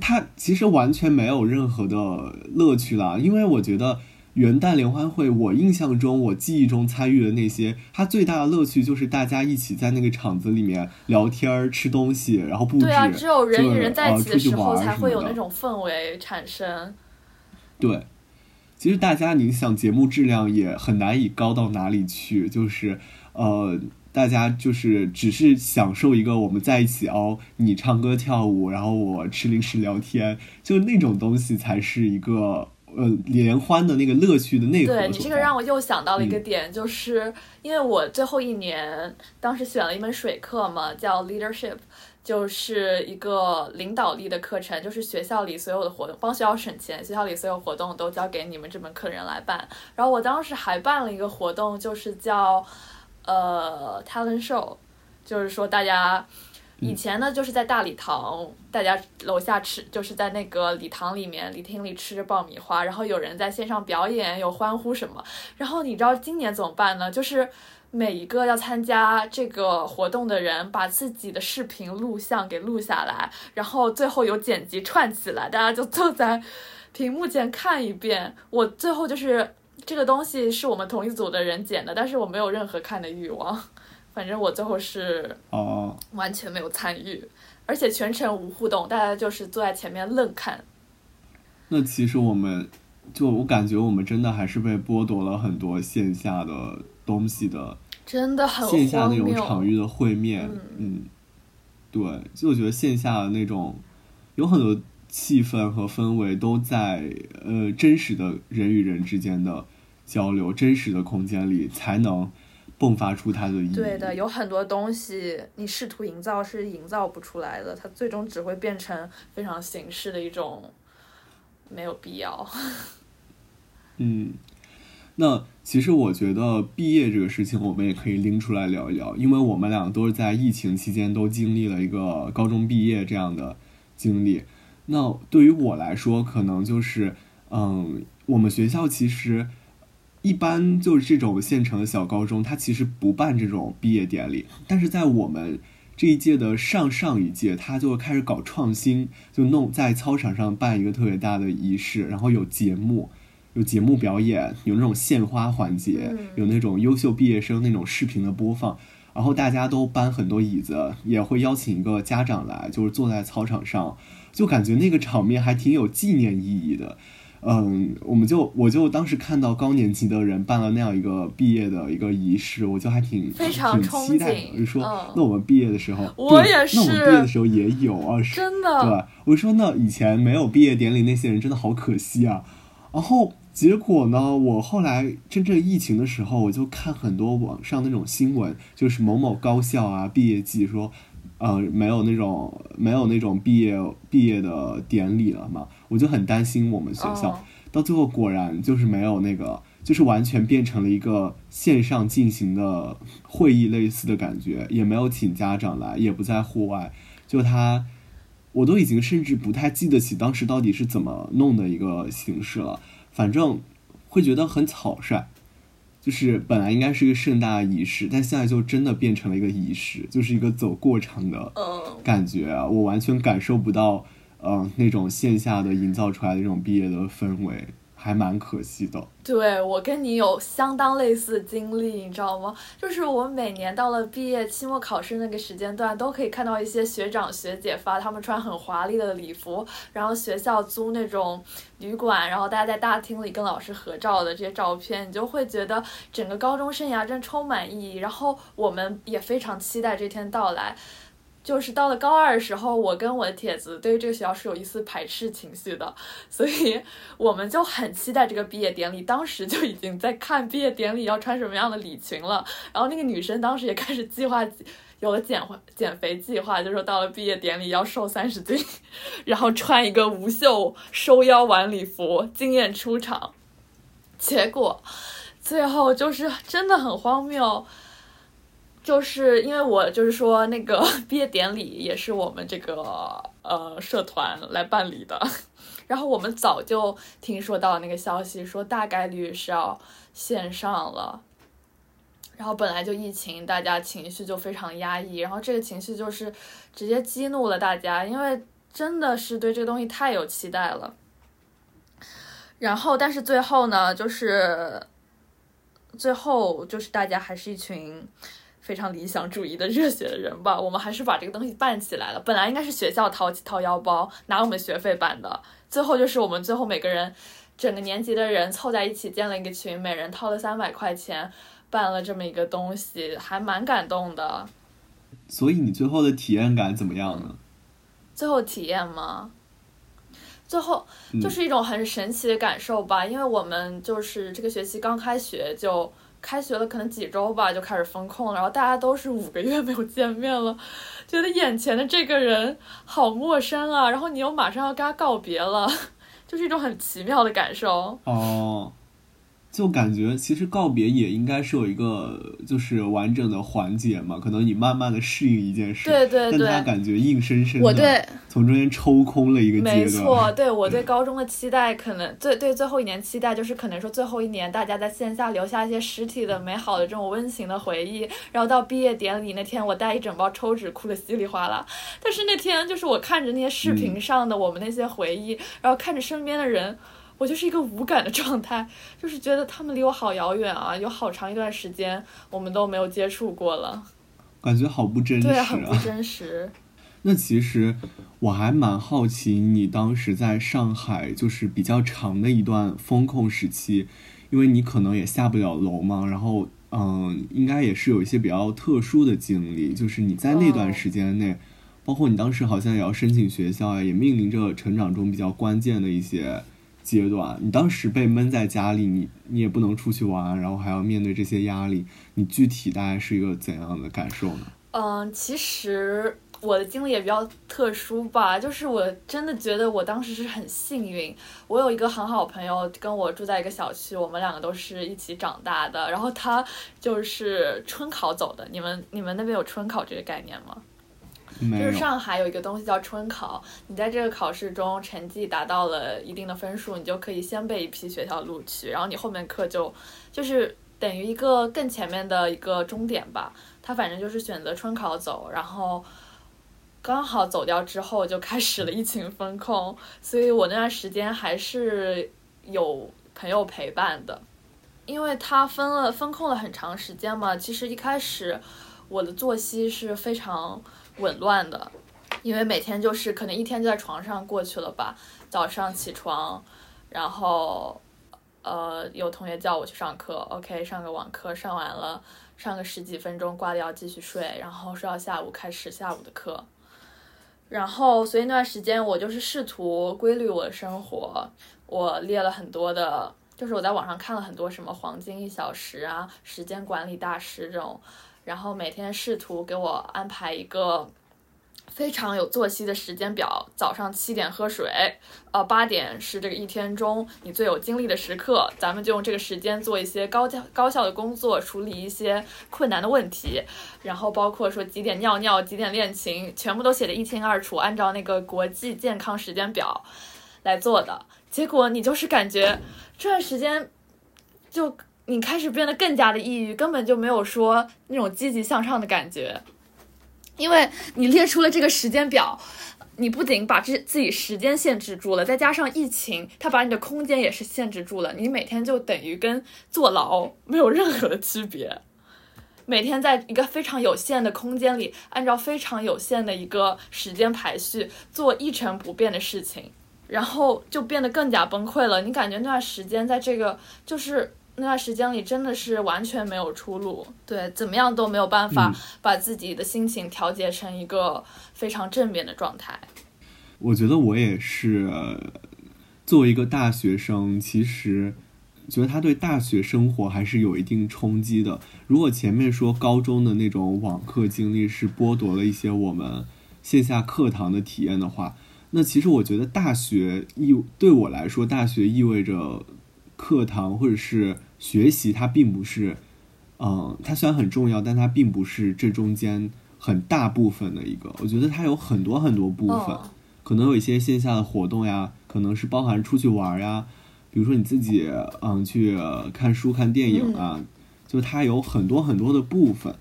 他其实完全没有任何的乐趣啦，因为我觉得。元旦联欢会，我印象中，我记忆中参与的那些，它最大的乐趣就是大家一起在那个场子里面聊天、吃东西，然后布置，对啊，只有人与人在一起的时候才会有那种氛围产生。对，其实大家，你想节目质量也很难以高到哪里去，就是呃，大家就是只是享受一个我们在一起哦，你唱歌跳舞，然后我吃零食聊天，就那种东西才是一个。呃，联欢的那个乐趣的内核。对你这个让我又想到了一个点，就是因为我最后一年当时选了一门水课嘛，叫 leadership，就是一个领导力的课程，就是学校里所有的活动帮学校省钱，学校里所有活动都交给你们这门课的人来办。然后我当时还办了一个活动，就是叫呃 talent show，就是说大家。以前呢，就是在大礼堂，大家楼下吃，就是在那个礼堂里面、礼厅里吃着爆米花，然后有人在线上表演，有欢呼什么。然后你知道今年怎么办呢？就是每一个要参加这个活动的人，把自己的视频录像给录下来，然后最后有剪辑串起来，大家就坐在屏幕前看一遍。我最后就是这个东西是我们同一组的人剪的，但是我没有任何看的欲望。反正我最后是哦，完全没有参与，而且全程无互动，大家就是坐在前面愣看。那其实我们，就我感觉我们真的还是被剥夺了很多线下的东西的，真的很线下那种场域的会面，嗯，对，就我觉得线下的那种有很多气氛和氛围都在呃真实的人与人之间的交流，真实的空间里才能。迸发出它的意义。对的，有很多东西你试图营造是营造不出来的，它最终只会变成非常形式的一种，没有必要。嗯，那其实我觉得毕业这个事情，我们也可以拎出来聊一聊，因为我们俩都是在疫情期间都经历了一个高中毕业这样的经历。那对于我来说，可能就是，嗯，我们学校其实。一般就是这种县城的小高中，它其实不办这种毕业典礼。但是在我们这一届的上上一届，他就开始搞创新，就弄在操场上办一个特别大的仪式，然后有节目，有节目表演，有那种献花环节，有那种优秀毕业生那种视频的播放，然后大家都搬很多椅子，也会邀请一个家长来，就是坐在操场上，就感觉那个场面还挺有纪念意义的。嗯，我们就我就当时看到高年级的人办了那样一个毕业的一个仪式，我就还挺非常挺期待。我就说，那我们毕业的时候，我也是。那我们毕业的时候也有啊，真的。对，我说那以前没有毕业典礼那些人真的好可惜啊。然后结果呢，我后来真正疫情的时候，我就看很多网上那种新闻，就是某某高校啊毕业季说。呃，没有那种没有那种毕业毕业的典礼了嘛，我就很担心我们学校。到最后果然就是没有那个，就是完全变成了一个线上进行的会议类似的感觉，也没有请家长来，也不在户外。就他，我都已经甚至不太记得起当时到底是怎么弄的一个形式了。反正会觉得很草率。就是本来应该是一个盛大的仪式，但现在就真的变成了一个仪式，就是一个走过场的感觉啊！我完全感受不到，嗯，那种线下的营造出来的这种毕业的氛围。还蛮可惜的。对我跟你有相当类似的经历，你知道吗？就是我每年到了毕业期末考试那个时间段，都可以看到一些学长学姐发他们穿很华丽的礼服，然后学校租那种旅馆，然后大家在大厅里跟老师合照的这些照片，你就会觉得整个高中生涯真充满意义。然后我们也非常期待这天到来。就是到了高二的时候，我跟我的帖子对于这个学校是有一丝排斥情绪的，所以我们就很期待这个毕业典礼。当时就已经在看毕业典礼要穿什么样的礼裙了。然后那个女生当时也开始计划，有了减减肥计划，就说到了毕业典礼要瘦三十斤，然后穿一个无袖收腰晚礼服惊艳出场。结果最后就是真的很荒谬。就是因为我就是说那个 毕业典礼也是我们这个呃社团来办理的，然后我们早就听说到那个消息，说大概率是要线上了。然后本来就疫情，大家情绪就非常压抑，然后这个情绪就是直接激怒了大家，因为真的是对这个东西太有期待了。然后但是最后呢，就是最后就是大家还是一群。非常理想主义的热血的人吧，我们还是把这个东西办起来了。本来应该是学校掏掏腰包拿我们学费办的，最后就是我们最后每个人，整个年级的人凑在一起建了一个群，每人掏了三百块钱，办了这么一个东西，还蛮感动的。所以你最后的体验感怎么样呢？最后体验吗？最后就是一种很神奇的感受吧，因为我们就是这个学期刚开学就。开学了，可能几周吧，就开始封控了，然后大家都是五个月没有见面了，觉得眼前的这个人好陌生啊，然后你又马上要跟他告别了，就是一种很奇妙的感受。哦。就感觉其实告别也应该是有一个就是完整的环节嘛，可能你慢慢的适应一件事，对对对，但他感觉硬生生的从中间抽空了一个阶段。没错，对我对高中的期待，可能最对最后一年期待就是可能说最后一年大家在线下留下一些实体的美好的这种温情的回忆，然后到毕业典礼那天我带一整包抽纸哭的稀里哗啦，但是那天就是我看着那些视频上的我们那些回忆，然后看着身边的人。我就是一个无感的状态，就是觉得他们离我好遥远啊，有好长一段时间我们都没有接触过了，感觉好不真实啊。对，很不真实。那其实我还蛮好奇，你当时在上海就是比较长的一段风控时期，因为你可能也下不了楼嘛，然后嗯，应该也是有一些比较特殊的经历，就是你在那段时间内，包括你当时好像也要申请学校啊，也面临着成长中比较关键的一些。阶段，你当时被闷在家里，你你也不能出去玩，然后还要面对这些压力，你具体大概是一个怎样的感受呢？嗯，其实我的经历也比较特殊吧，就是我真的觉得我当时是很幸运，我有一个很好朋友跟我住在一个小区，我们两个都是一起长大的，然后他就是春考走的，你们你们那边有春考这个概念吗？就是上海有一个东西叫春考，你在这个考试中成绩达到了一定的分数，你就可以先被一批学校录取，然后你后面课就就是等于一个更前面的一个终点吧。他反正就是选择春考走，然后刚好走掉之后就开始了疫情风控，所以我那段时间还是有朋友陪伴的，因为他分了风控了很长时间嘛。其实一开始我的作息是非常。紊乱的，因为每天就是可能一天就在床上过去了吧。早上起床，然后，呃，有同学叫我去上课，OK，上个网课，上完了，上个十几分钟，挂掉继续睡，然后睡到下午开始下午的课。然后，所以那段时间我就是试图规律我的生活，我列了很多的，就是我在网上看了很多什么黄金一小时啊，时间管理大师这种。然后每天试图给我安排一个非常有作息的时间表，早上七点喝水，呃，八点是这个一天中你最有精力的时刻，咱们就用这个时间做一些高效高效的工作，处理一些困难的问题，然后包括说几点尿尿，几点练琴，全部都写的一清二楚，按照那个国际健康时间表来做的。结果你就是感觉这段时间就。你开始变得更加的抑郁，根本就没有说那种积极向上的感觉，因为你列出了这个时间表，你不仅把这自己时间限制住了，再加上疫情，它把你的空间也是限制住了，你每天就等于跟坐牢没有任何的区别，每天在一个非常有限的空间里，按照非常有限的一个时间排序做一成不变的事情，然后就变得更加崩溃了。你感觉那段时间在这个就是。那段时间里真的是完全没有出路，对，怎么样都没有办法把自己的心情调节成一个非常正面的状态。我觉得我也是，作为一个大学生，其实觉得他对大学生活还是有一定冲击的。如果前面说高中的那种网课经历是剥夺了一些我们线下课堂的体验的话，那其实我觉得大学意对我来说，大学意味着课堂或者是学习，它并不是，嗯，它虽然很重要，但它并不是这中间很大部分的一个。我觉得它有很多很多部分。可能有一些线下的活动呀，可能是包含出去玩呀，比如说你自己嗯去看书、看电影啊，就它有很多很多的部分。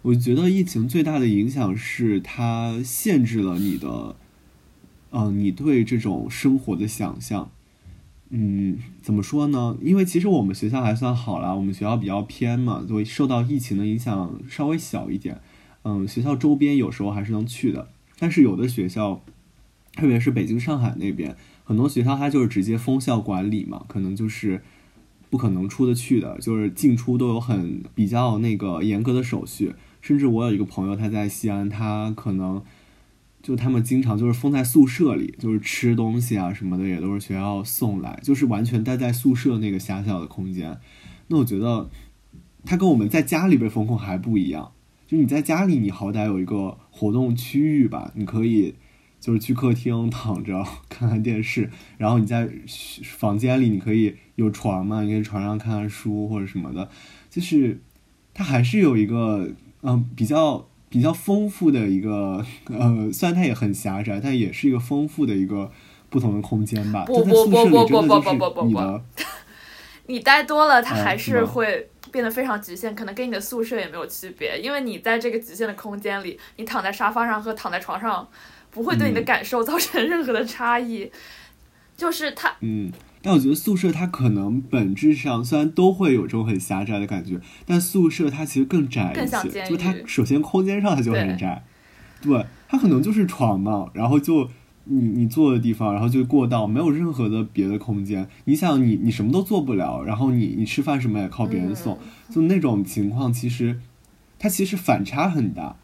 我觉得疫情最大的影响是它限制了你的，嗯，你对这种生活的想象。嗯，怎么说呢？因为其实我们学校还算好了，我们学校比较偏嘛，所以受到疫情的影响稍微小一点。嗯，学校周边有时候还是能去的，但是有的学校。特别是北京、上海那边，很多学校它就是直接封校管理嘛，可能就是不可能出得去的，就是进出都有很比较那个严格的手续。甚至我有一个朋友，他在西安，他可能就他们经常就是封在宿舍里，就是吃东西啊什么的也都是学校送来，就是完全待在宿舍那个狭小的空间。那我觉得他跟我们在家里被封控还不一样，就你在家里，你好歹有一个活动区域吧，你可以。就是去客厅躺着看看电视，然后你在房间里你可以有床嘛，你可以床上看看书或者什么的，就是它还是有一个嗯比较比较丰富的一个呃，虽然它也很狭窄，但也是一个丰富的一个不同的空间吧。不不不不不不不不不不，你待多了，它还是会变得非常局限，可能跟你的宿舍也没有区别，因为你在这个局限的空间里，你躺在沙发上和躺在床上。不会对你的感受造成任何的差异，就是它。嗯，但我觉得宿舍它可能本质上虽然都会有这种很狭窄的感觉，但宿舍它其实更窄一些。就它首先空间上它就很窄，对，它可能就是床嘛，然后就你你坐的地方，然后就过道，没有任何的别的空间。你想，你你什么都做不了，然后你你吃饭什么也靠别人送，就那种情况，其实它其实反差很大。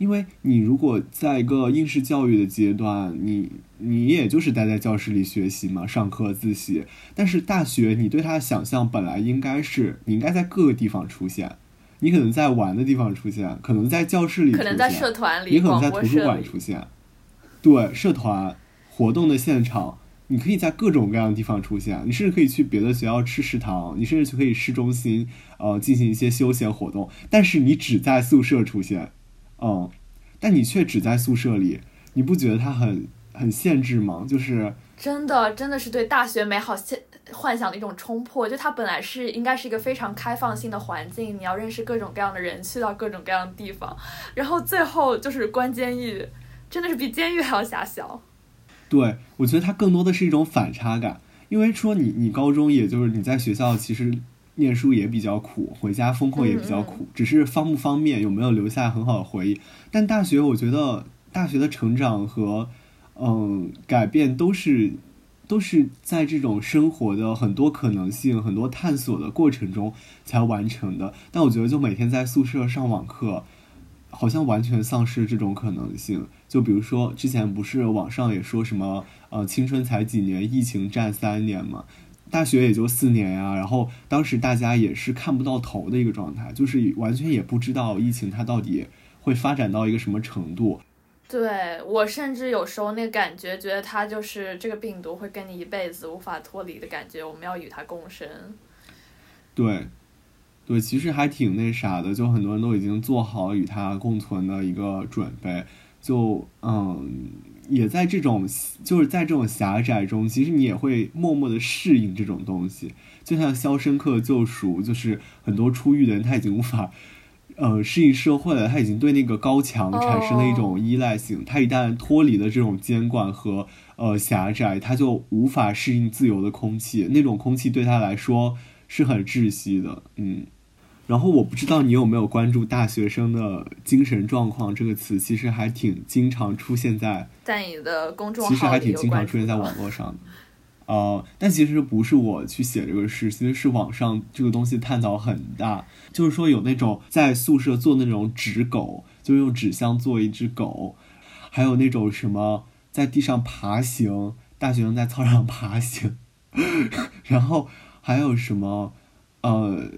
因为你如果在一个应试教育的阶段，你你也就是待在教室里学习嘛，上课自习。但是大学，你对它的想象本来应该是，你应该在各个地方出现，你可能在玩的地方出现，可能在教室里，可能在社团里，也可能在图书馆出现。对，社团活动的现场，你可以在各种各样的地方出现。你甚至可以去别的学校吃食堂，你甚至可以市中心呃进行一些休闲活动。但是你只在宿舍出现。嗯，但你却只在宿舍里，你不觉得它很很限制吗？就是真的，真的是对大学美好现幻想的一种冲破。就它本来是应该是一个非常开放性的环境，你要认识各种各样的人，去到各种各样的地方，然后最后就是关监狱，真的是比监狱还要狭小。对，我觉得它更多的是一种反差感，因为说你你高中也就是你在学校其实。念书也比较苦，回家风控也比较苦，只是方不方便，有没有留下很好的回忆。但大学，我觉得大学的成长和嗯改变都是都是在这种生活的很多可能性、很多探索的过程中才完成的。但我觉得，就每天在宿舍上网课，好像完全丧失这种可能性。就比如说，之前不是网上也说什么呃青春才几年，疫情占三年嘛。大学也就四年呀，然后当时大家也是看不到头的一个状态，就是完全也不知道疫情它到底会发展到一个什么程度。对我甚至有时候那个感觉，觉得它就是这个病毒会跟你一辈子无法脱离的感觉，我们要与它共生。对，对，其实还挺那啥的，就很多人都已经做好与它共存的一个准备，就嗯。也在这种，就是在这种狭窄中，其实你也会默默的适应这种东西。就像《肖申克救赎》，就是很多出狱的人他已经无法，呃，适应社会了，他已经对那个高墙产生了一种依赖性。他一旦脱离了这种监管和呃狭窄，他就无法适应自由的空气。那种空气对他来说是很窒息的，嗯。然后我不知道你有没有关注“大学生的精神状况”这个词，其实还挺经常出现在在你的公众号其实还挺经常出现在网络上的。呃，但其实不是我去写这个事，其实是网上这个东西探讨很大，就是说有那种在宿舍做那种纸狗，就用纸箱做一只狗，还有那种什么在地上爬行，大学生在操场上爬行，然后还有什么呃。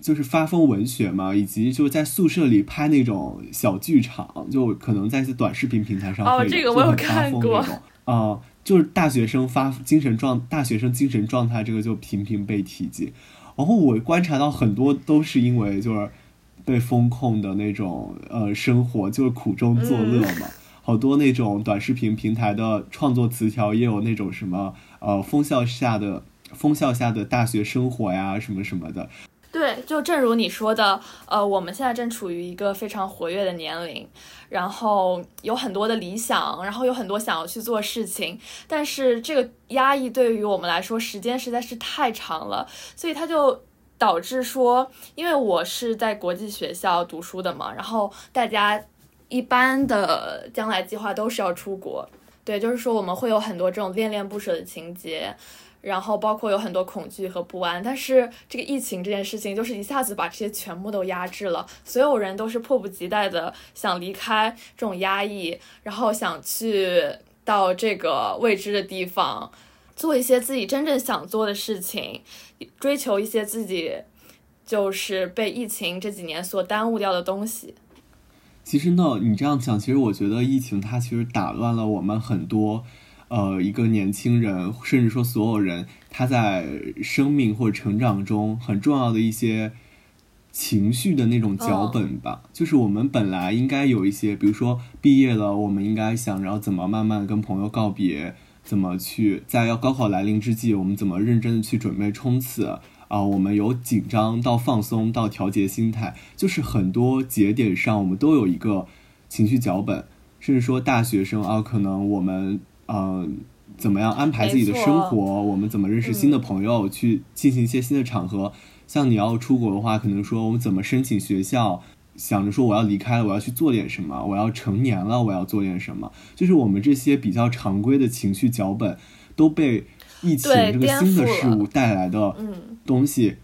就是发疯文学嘛，以及就是在宿舍里拍那种小剧场，就可能在一些短视频平台上会就很发疯那种啊，就是大学生发精神状，大学生精神状态这个就频频被提及。然后我观察到很多都是因为就是被风控的那种呃生活，就是苦中作乐嘛。好多那种短视频平台的创作词条也有那种什么呃风校下的风校下的大学生活呀，什么什么的。就正如你说的，呃，我们现在正处于一个非常活跃的年龄，然后有很多的理想，然后有很多想要去做事情，但是这个压抑对于我们来说，时间实在是太长了，所以它就导致说，因为我是在国际学校读书的嘛，然后大家一般的将来计划都是要出国，对，就是说我们会有很多这种恋恋不舍的情节。然后包括有很多恐惧和不安，但是这个疫情这件事情就是一下子把这些全部都压制了，所有人都是迫不及待的想离开这种压抑，然后想去到这个未知的地方，做一些自己真正想做的事情，追求一些自己就是被疫情这几年所耽误掉的东西。其实呢，你这样讲，其实我觉得疫情它其实打乱了我们很多。呃，一个年轻人，甚至说所有人，他在生命或者成长中很重要的一些情绪的那种脚本吧，就是我们本来应该有一些，比如说毕业了，我们应该想着怎么慢慢跟朋友告别，怎么去在要高考来临之际，我们怎么认真的去准备冲刺啊？我们由紧张到放松到调节心态，就是很多节点上我们都有一个情绪脚本，甚至说大学生啊，可能我们。嗯，怎么样安排自己的生活？我们怎么认识新的朋友？去进行一些新的场合。像你要出国的话，可能说我们怎么申请学校？想着说我要离开了，我要去做点什么？我要成年了，我要做点什么？就是我们这些比较常规的情绪脚本都被疫情这个新的事物带来的东西，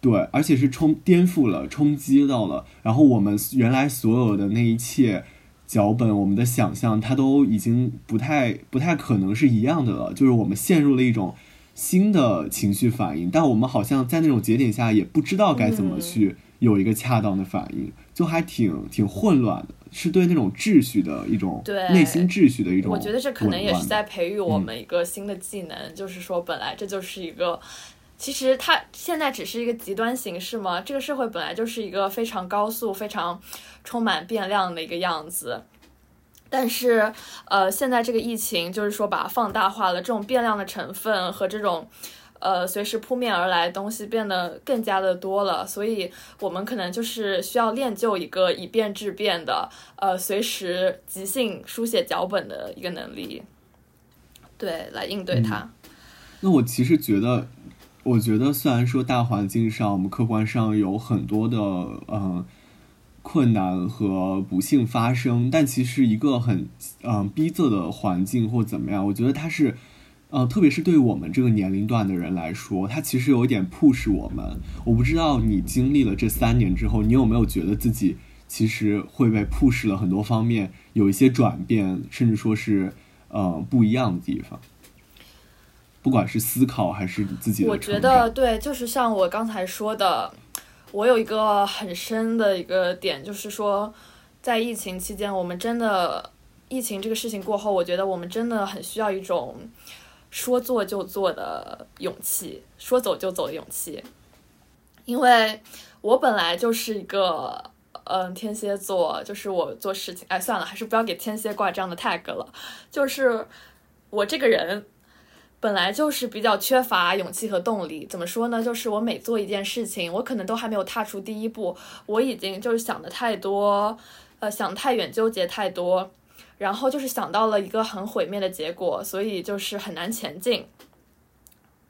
对，而且是冲颠覆了、冲击到了，然后我们原来所有的那一切。脚本，我们的想象，它都已经不太不太可能是一样的了。就是我们陷入了一种新的情绪反应，但我们好像在那种节点下也不知道该怎么去有一个恰当的反应，就还挺挺混乱的，是对那种秩序的一种内心秩序的一种。我觉得这可能也是在培育我们一个新的技能，就是说本来这就是一个。其实它现在只是一个极端形式吗？这个社会本来就是一个非常高速、非常充满变量的一个样子，但是呃，现在这个疫情就是说把它放大化了，这种变量的成分和这种呃随时扑面而来的东西变得更加的多了，所以我们可能就是需要练就一个以变质变的呃随时即兴书写脚本的一个能力，对，来应对它。那我其实觉得。我觉得，虽然说大环境上我们客观上有很多的嗯困难和不幸发生，但其实一个很嗯逼仄的环境或怎么样，我觉得它是呃，特别是对我们这个年龄段的人来说，它其实有一点 push 我们。我不知道你经历了这三年之后，你有没有觉得自己其实会被 push 了很多方面，有一些转变，甚至说是呃不一样的地方。不管是思考还是你自己的，我觉得对，就是像我刚才说的，我有一个很深的一个点，就是说，在疫情期间，我们真的疫情这个事情过后，我觉得我们真的很需要一种说做就做的勇气，说走就走的勇气。因为我本来就是一个嗯天蝎座，就是我做事情，哎，算了，还是不要给天蝎挂这样的 tag 了，就是我这个人。本来就是比较缺乏勇气和动力，怎么说呢？就是我每做一件事情，我可能都还没有踏出第一步，我已经就是想的太多，呃，想太远，纠结太多，然后就是想到了一个很毁灭的结果，所以就是很难前进。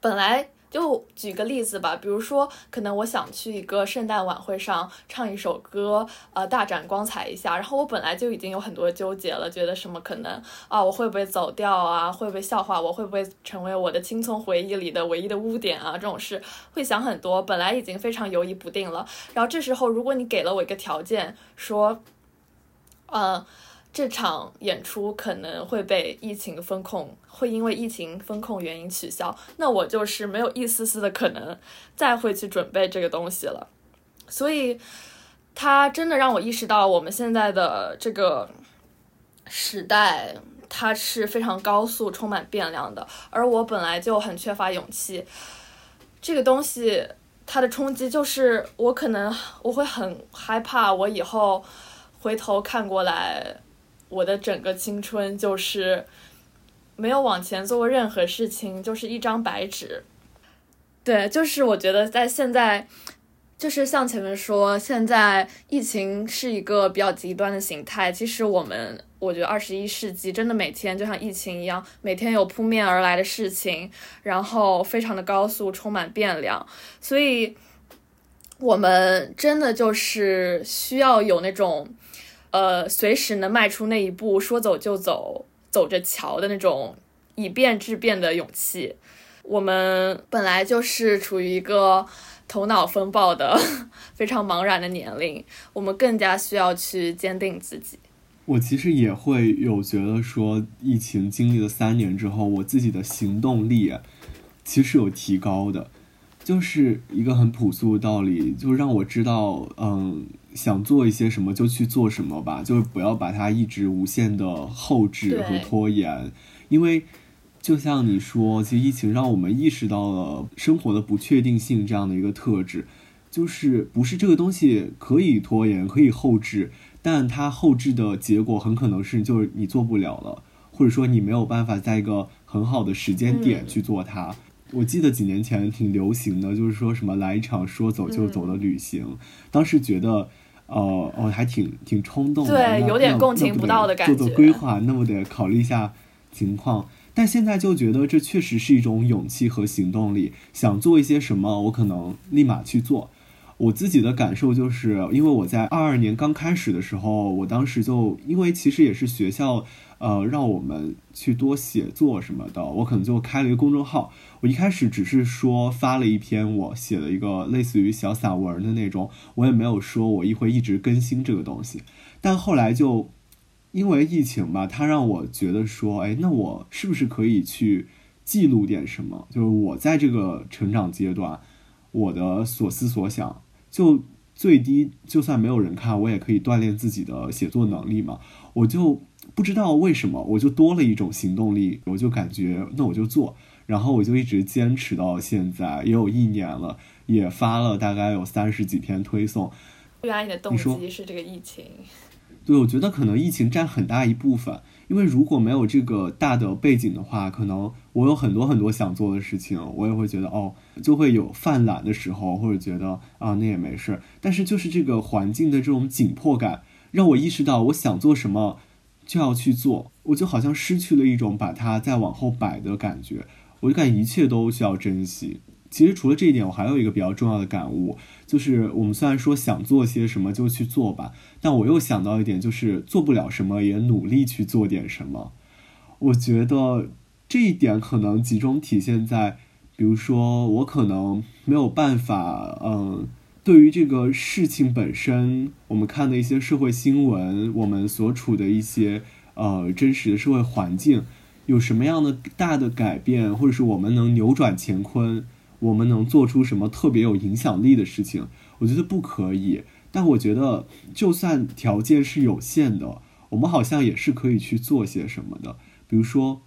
本来就举个例子吧，比如说，可能我想去一个圣诞晚会上唱一首歌，呃，大展光彩一下。然后我本来就已经有很多纠结了，觉得什么可能啊，我会不会走调啊？会不会笑话我？会不会成为我的青葱回忆里的唯一的污点啊？这种事会想很多，本来已经非常犹疑不定了。然后这时候，如果你给了我一个条件，说，嗯。这场演出可能会被疫情封控，会因为疫情封控原因取消，那我就是没有一丝丝的可能再会去准备这个东西了。所以，它真的让我意识到，我们现在的这个时代，它是非常高速、充满变量的。而我本来就很缺乏勇气，这个东西它的冲击就是，我可能我会很害怕，我以后回头看过来。我的整个青春就是没有往前做过任何事情，就是一张白纸。对，就是我觉得在现在，就是像前面说，现在疫情是一个比较极端的形态。其实我们，我觉得二十一世纪真的每天就像疫情一样，每天有扑面而来的事情，然后非常的高速，充满变量。所以，我们真的就是需要有那种。呃，随时能迈出那一步，说走就走，走着瞧的那种以变质变的勇气。我们本来就是处于一个头脑风暴的 非常茫然的年龄，我们更加需要去坚定自己。我其实也会有觉得说，疫情经历了三年之后，我自己的行动力其实有提高的，就是一个很朴素的道理，就让我知道，嗯。想做一些什么就去做什么吧，就是不要把它一直无限的后置和拖延，因为就像你说，其实疫情让我们意识到了生活的不确定性这样的一个特质，就是不是这个东西可以拖延可以后置，但它后置的结果很可能是就是你做不了了，或者说你没有办法在一个很好的时间点去做它。我记得几年前挺流行的，就是说什么来一场说走就走的旅行，当时觉得。哦哦，还挺挺冲动的，对，有点共情不到的感觉。做做规划，那么得考虑一下情况。但现在就觉得这确实是一种勇气和行动力。想做一些什么，我可能立马去做。我自己的感受就是，因为我在二二年刚开始的时候，我当时就因为其实也是学校。呃，让我们去多写作什么的，我可能就开了一个公众号。我一开始只是说发了一篇我写的一个类似于小散文的那种，我也没有说我一会一直更新这个东西。但后来就因为疫情吧，它让我觉得说，哎，那我是不是可以去记录点什么？就是我在这个成长阶段，我的所思所想，就最低就算没有人看，我也可以锻炼自己的写作能力嘛。我就。不知道为什么，我就多了一种行动力，我就感觉那我就做，然后我就一直坚持到现在，也有一年了，也发了大概有三十几篇推送。原来你的动机是这个疫情？对，我觉得可能疫情占很大一部分，因为如果没有这个大的背景的话，可能我有很多很多想做的事情，我也会觉得哦，就会有犯懒的时候，或者觉得啊那也没事。但是就是这个环境的这种紧迫感，让我意识到我想做什么。就要去做，我就好像失去了一种把它再往后摆的感觉，我就感觉一切都需要珍惜。其实除了这一点，我还有一个比较重要的感悟，就是我们虽然说想做些什么就去做吧，但我又想到一点，就是做不了什么也努力去做点什么。我觉得这一点可能集中体现在，比如说我可能没有办法，嗯。对于这个事情本身，我们看的一些社会新闻，我们所处的一些呃真实的社会环境，有什么样的大的改变，或者是我们能扭转乾坤，我们能做出什么特别有影响力的事情？我觉得不可以。但我觉得，就算条件是有限的，我们好像也是可以去做些什么的。比如说，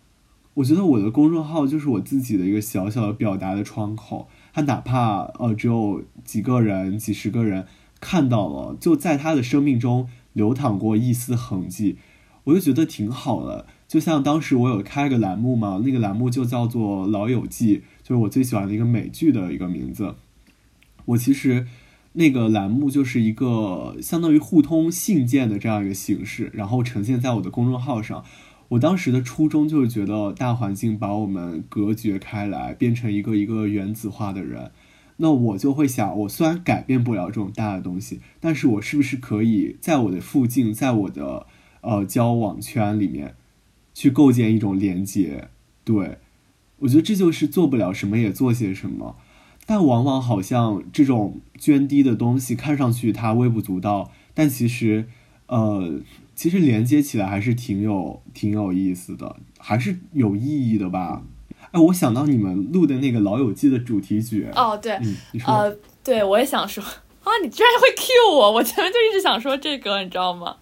我觉得我的公众号就是我自己的一个小小的表达的窗口。他哪怕呃只有几个人、几十个人看到了，就在他的生命中流淌过一丝痕迹，我就觉得挺好的。就像当时我有开个栏目嘛，那个栏目就叫做《老友记》，就是我最喜欢的一个美剧的一个名字。我其实那个栏目就是一个相当于互通信件的这样一个形式，然后呈现在我的公众号上。我当时的初衷就是觉得大环境把我们隔绝开来，变成一个一个原子化的人。那我就会想，我虽然改变不了这种大的东西，但是我是不是可以在我的附近，在我的呃交往圈里面，去构建一种连接？对，我觉得这就是做不了什么也做些什么，但往往好像这种涓滴的东西看上去它微不足道，但其实，呃，其实连接起来还是挺有挺有意思的，还是有意义的吧。哎，我想到你们录的那个《老友记》的主题曲。哦，对，嗯，你说。呃，对，我也想说 啊，你居然会 cue 我，我前面就一直想说这个，你知道吗？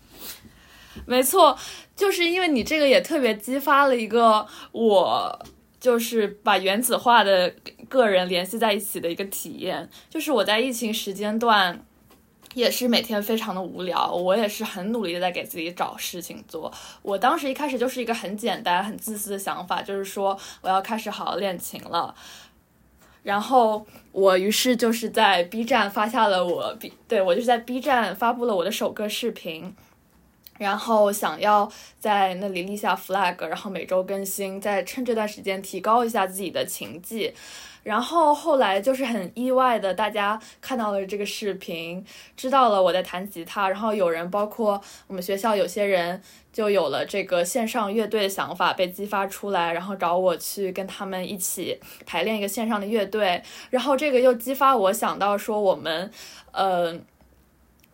没错，就是因为你这个也特别激发了一个我，就是把原子化的个人联系在一起的一个体验，就是我在疫情时间段。也是每天非常的无聊，我也是很努力的在给自己找事情做。我当时一开始就是一个很简单、很自私的想法，就是说我要开始好好练琴了。然后我于是就是在 B 站发下了我 B，对我就是在 B 站发布了我的首个视频，然后想要在那里立下 flag，然后每周更新，再趁这段时间提高一下自己的琴技。然后后来就是很意外的，大家看到了这个视频，知道了我在弹吉他，然后有人，包括我们学校有些人，就有了这个线上乐队的想法被激发出来，然后找我去跟他们一起排练一个线上的乐队，然后这个又激发我想到说我们，嗯。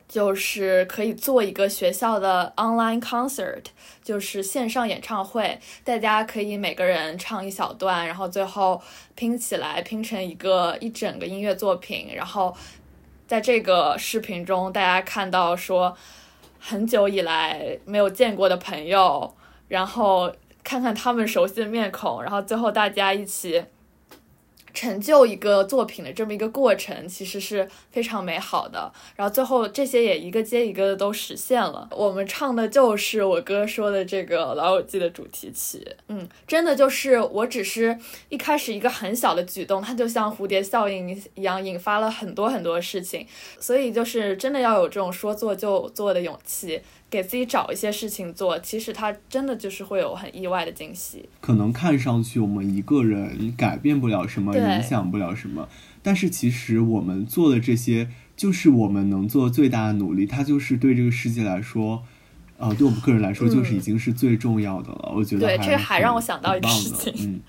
就是可以做一个学校的 online concert，就是线上演唱会，大家可以每个人唱一小段，然后最后拼起来拼成一个一整个音乐作品。然后在这个视频中，大家看到说很久以来没有见过的朋友，然后看看他们熟悉的面孔，然后最后大家一起。成就一个作品的这么一个过程，其实是非常美好的。然后最后这些也一个接一个的都实现了。我们唱的就是我哥说的这个《老友记》的主题曲。嗯，真的就是我只是一开始一个很小的举动，它就像蝴蝶效应一样，引发了很多很多事情。所以就是真的要有这种说做就做的勇气。给自己找一些事情做，其实它真的就是会有很意外的惊喜。可能看上去我们一个人改变不了什么，影响不了什么，但是其实我们做的这些，就是我们能做最大的努力。它就是对这个世界来说，呃，对我们个人来说，就是已经是最重要的了。我觉得对，这还让我想到一个事情。嗯。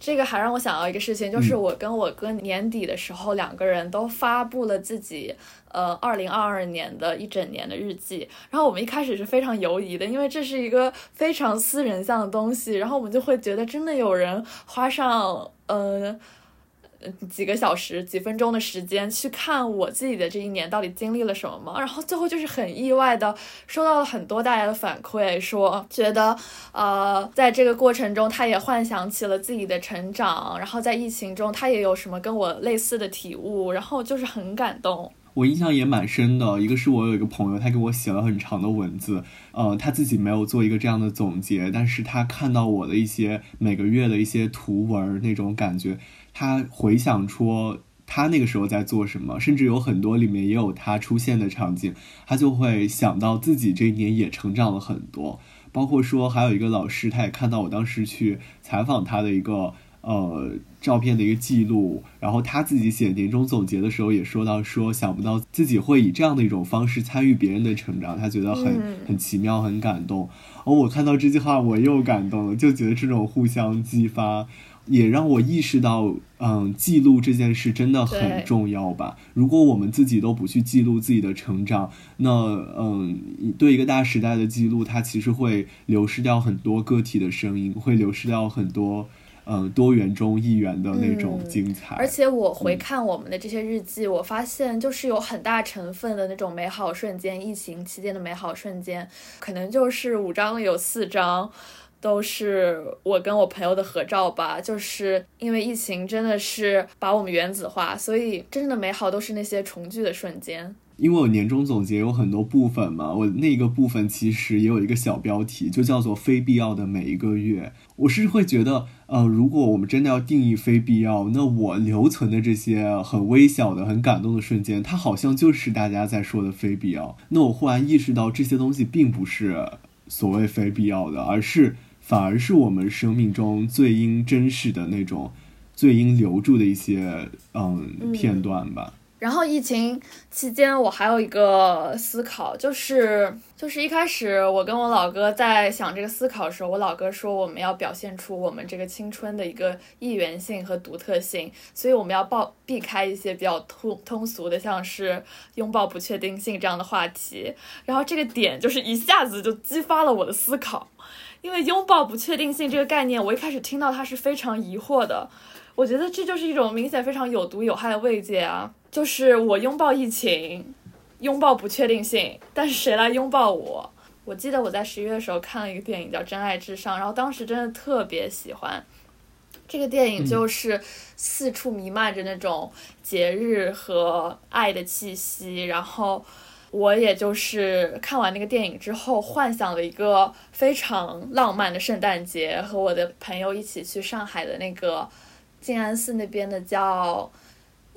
这个还让我想到一个事情，就是我跟我哥年底的时候，两个人都发布了自己呃二零二二年的一整年的日记。然后我们一开始是非常犹疑的，因为这是一个非常私人向的东西，然后我们就会觉得真的有人花上呃。几个小时、几分钟的时间去看我自己的这一年到底经历了什么吗？然后最后就是很意外的收到了很多大家的反馈，说觉得呃，在这个过程中他也幻想起了自己的成长，然后在疫情中他也有什么跟我类似的体悟，然后就是很感动。我印象也蛮深的，一个是我有一个朋友，他给我写了很长的文字，呃，他自己没有做一个这样的总结，但是他看到我的一些每个月的一些图文那种感觉。他回想出他那个时候在做什么，甚至有很多里面也有他出现的场景，他就会想到自己这一年也成长了很多。包括说还有一个老师，他也看到我当时去采访他的一个呃照片的一个记录，然后他自己写年终总结的时候也说到说想不到自己会以这样的一种方式参与别人的成长，他觉得很很奇妙，很感动。而我看到这句话我又感动了，就觉得这种互相激发。也让我意识到，嗯，记录这件事真的很重要吧。如果我们自己都不去记录自己的成长，那，嗯，对一个大时代的记录，它其实会流失掉很多个体的声音，会流失掉很多，嗯，多元中一元的那种精彩。而且我回看我们的这些日记，我发现就是有很大成分的那种美好瞬间，疫情期间的美好瞬间，可能就是五张有四张。都是我跟我朋友的合照吧，就是因为疫情真的是把我们原子化，所以真正的美好都是那些重聚的瞬间。因为我年终总结有很多部分嘛，我那个部分其实也有一个小标题，就叫做“非必要的每一个月”。我是会觉得，呃，如果我们真的要定义非必要，那我留存的这些很微小的、很感动的瞬间，它好像就是大家在说的非必要。那我忽然意识到，这些东西并不是所谓非必要的，而是。反而是我们生命中最应珍视的那种、最应留住的一些嗯片段吧。然后疫情期间，我还有一个思考，就是就是一开始我跟我老哥在想这个思考的时候，我老哥说我们要表现出我们这个青春的一个异元性和独特性，所以我们要避避开一些比较通通俗的，像是拥抱不确定性这样的话题。然后这个点就是一下子就激发了我的思考，因为拥抱不确定性这个概念，我一开始听到它是非常疑惑的，我觉得这就是一种明显非常有毒有害的慰藉啊。就是我拥抱疫情，拥抱不确定性，但是谁来拥抱我？我记得我在十一月的时候看了一个电影叫《真爱至上》，然后当时真的特别喜欢。这个电影就是四处弥漫着那种节日和爱的气息，然后我也就是看完那个电影之后，幻想了一个非常浪漫的圣诞节，和我的朋友一起去上海的那个静安寺那边的叫。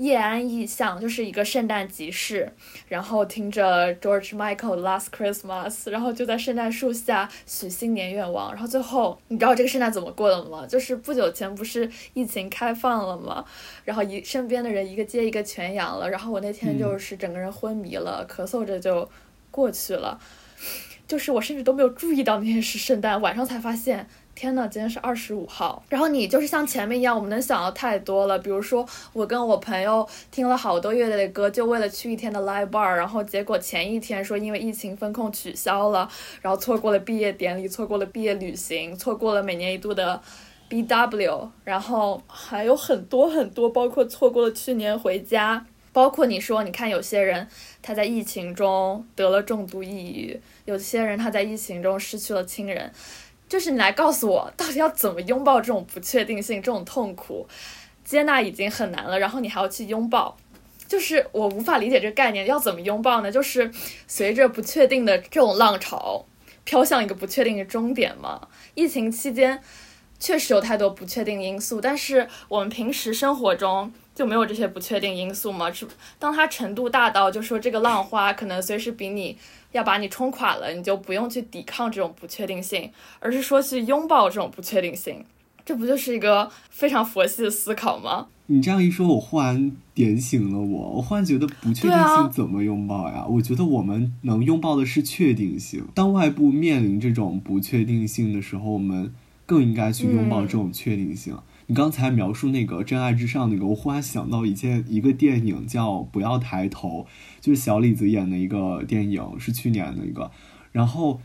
叶安意象就是一个圣诞集市，然后听着 George Michael Last Christmas，然后就在圣诞树下许新年愿望，然后最后你知道这个圣诞怎么过的吗？就是不久前不是疫情开放了吗？然后一身边的人一个接一个全阳了，然后我那天就是整个人昏迷了，咳嗽着就过去了，就是我甚至都没有注意到那天是圣诞，晚上才发现。天呐，今天是二十五号，然后你就是像前面一样，我们能想到太多了。比如说，我跟我朋友听了好多乐队的歌，就为了去一天的 live bar，然后结果前一天说因为疫情封控取消了，然后错过了毕业典礼，错过了毕业旅行，错过了每年一度的 BW，然后还有很多很多，包括错过了去年回家，包括你说，你看有些人他在疫情中得了重度抑郁，有些人他在疫情中失去了亲人。就是你来告诉我，到底要怎么拥抱这种不确定性、这种痛苦？接纳已经很难了，然后你还要去拥抱，就是我无法理解这个概念。要怎么拥抱呢？就是随着不确定的这种浪潮，飘向一个不确定的终点嘛。疫情期间确实有太多不确定因素，但是我们平时生活中就没有这些不确定因素吗？是当它程度大到，就说这个浪花可能随时比你。要把你冲垮了，你就不用去抵抗这种不确定性，而是说去拥抱这种不确定性，这不就是一个非常佛系的思考吗？你这样一说，我忽然点醒了我，我忽然觉得不确定性怎么拥抱呀？我觉得我们能拥抱的是确定性。当外部面临这种不确定性的时候，我们更应该去拥抱这种确定性。你刚才描述那个《真爱至上》那个，我忽然想到一件一个电影叫《不要抬头》，就是小李子演的一个电影，是去年的一个。然后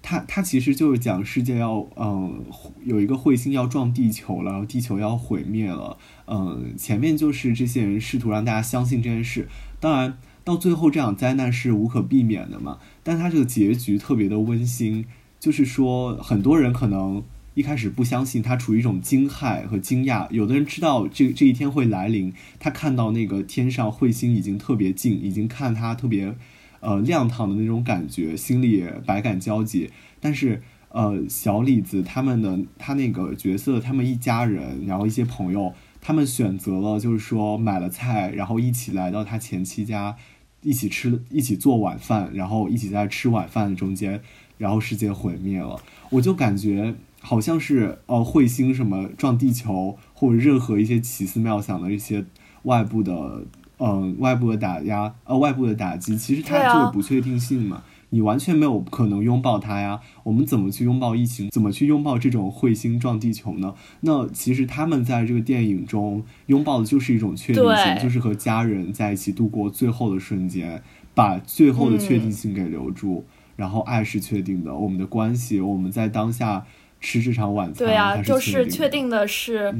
他他其实就是讲世界要嗯有一个彗星要撞地球了，然后地球要毁灭了。嗯，前面就是这些人试图让大家相信这件事。当然到最后这场灾难是无可避免的嘛，但他这个结局特别的温馨，就是说很多人可能。一开始不相信，他处于一种惊骇和惊讶。有的人知道这这一天会来临，他看到那个天上彗星已经特别近，已经看他特别，呃亮堂的那种感觉，心里百感交集。但是，呃，小李子他们的他那个角色，他们一家人，然后一些朋友，他们选择了就是说买了菜，然后一起来到他前妻家，一起吃，一起做晚饭，然后一起在吃晚饭的中间，然后世界毁灭了。我就感觉。好像是呃彗星什么撞地球，或者任何一些奇思妙想的一些外部的嗯外部的打压呃外部的打击，其实它就是不确定性嘛，你完全没有可能拥抱它呀。我们怎么去拥抱疫情？怎么去拥抱这种彗星撞地球呢？那其实他们在这个电影中拥抱的就是一种确定性，就是和家人在一起度过最后的瞬间，把最后的确定性给留住，然后爱是确定的，我们的关系，我们在当下。吃这场晚餐，对啊，就是确定的是，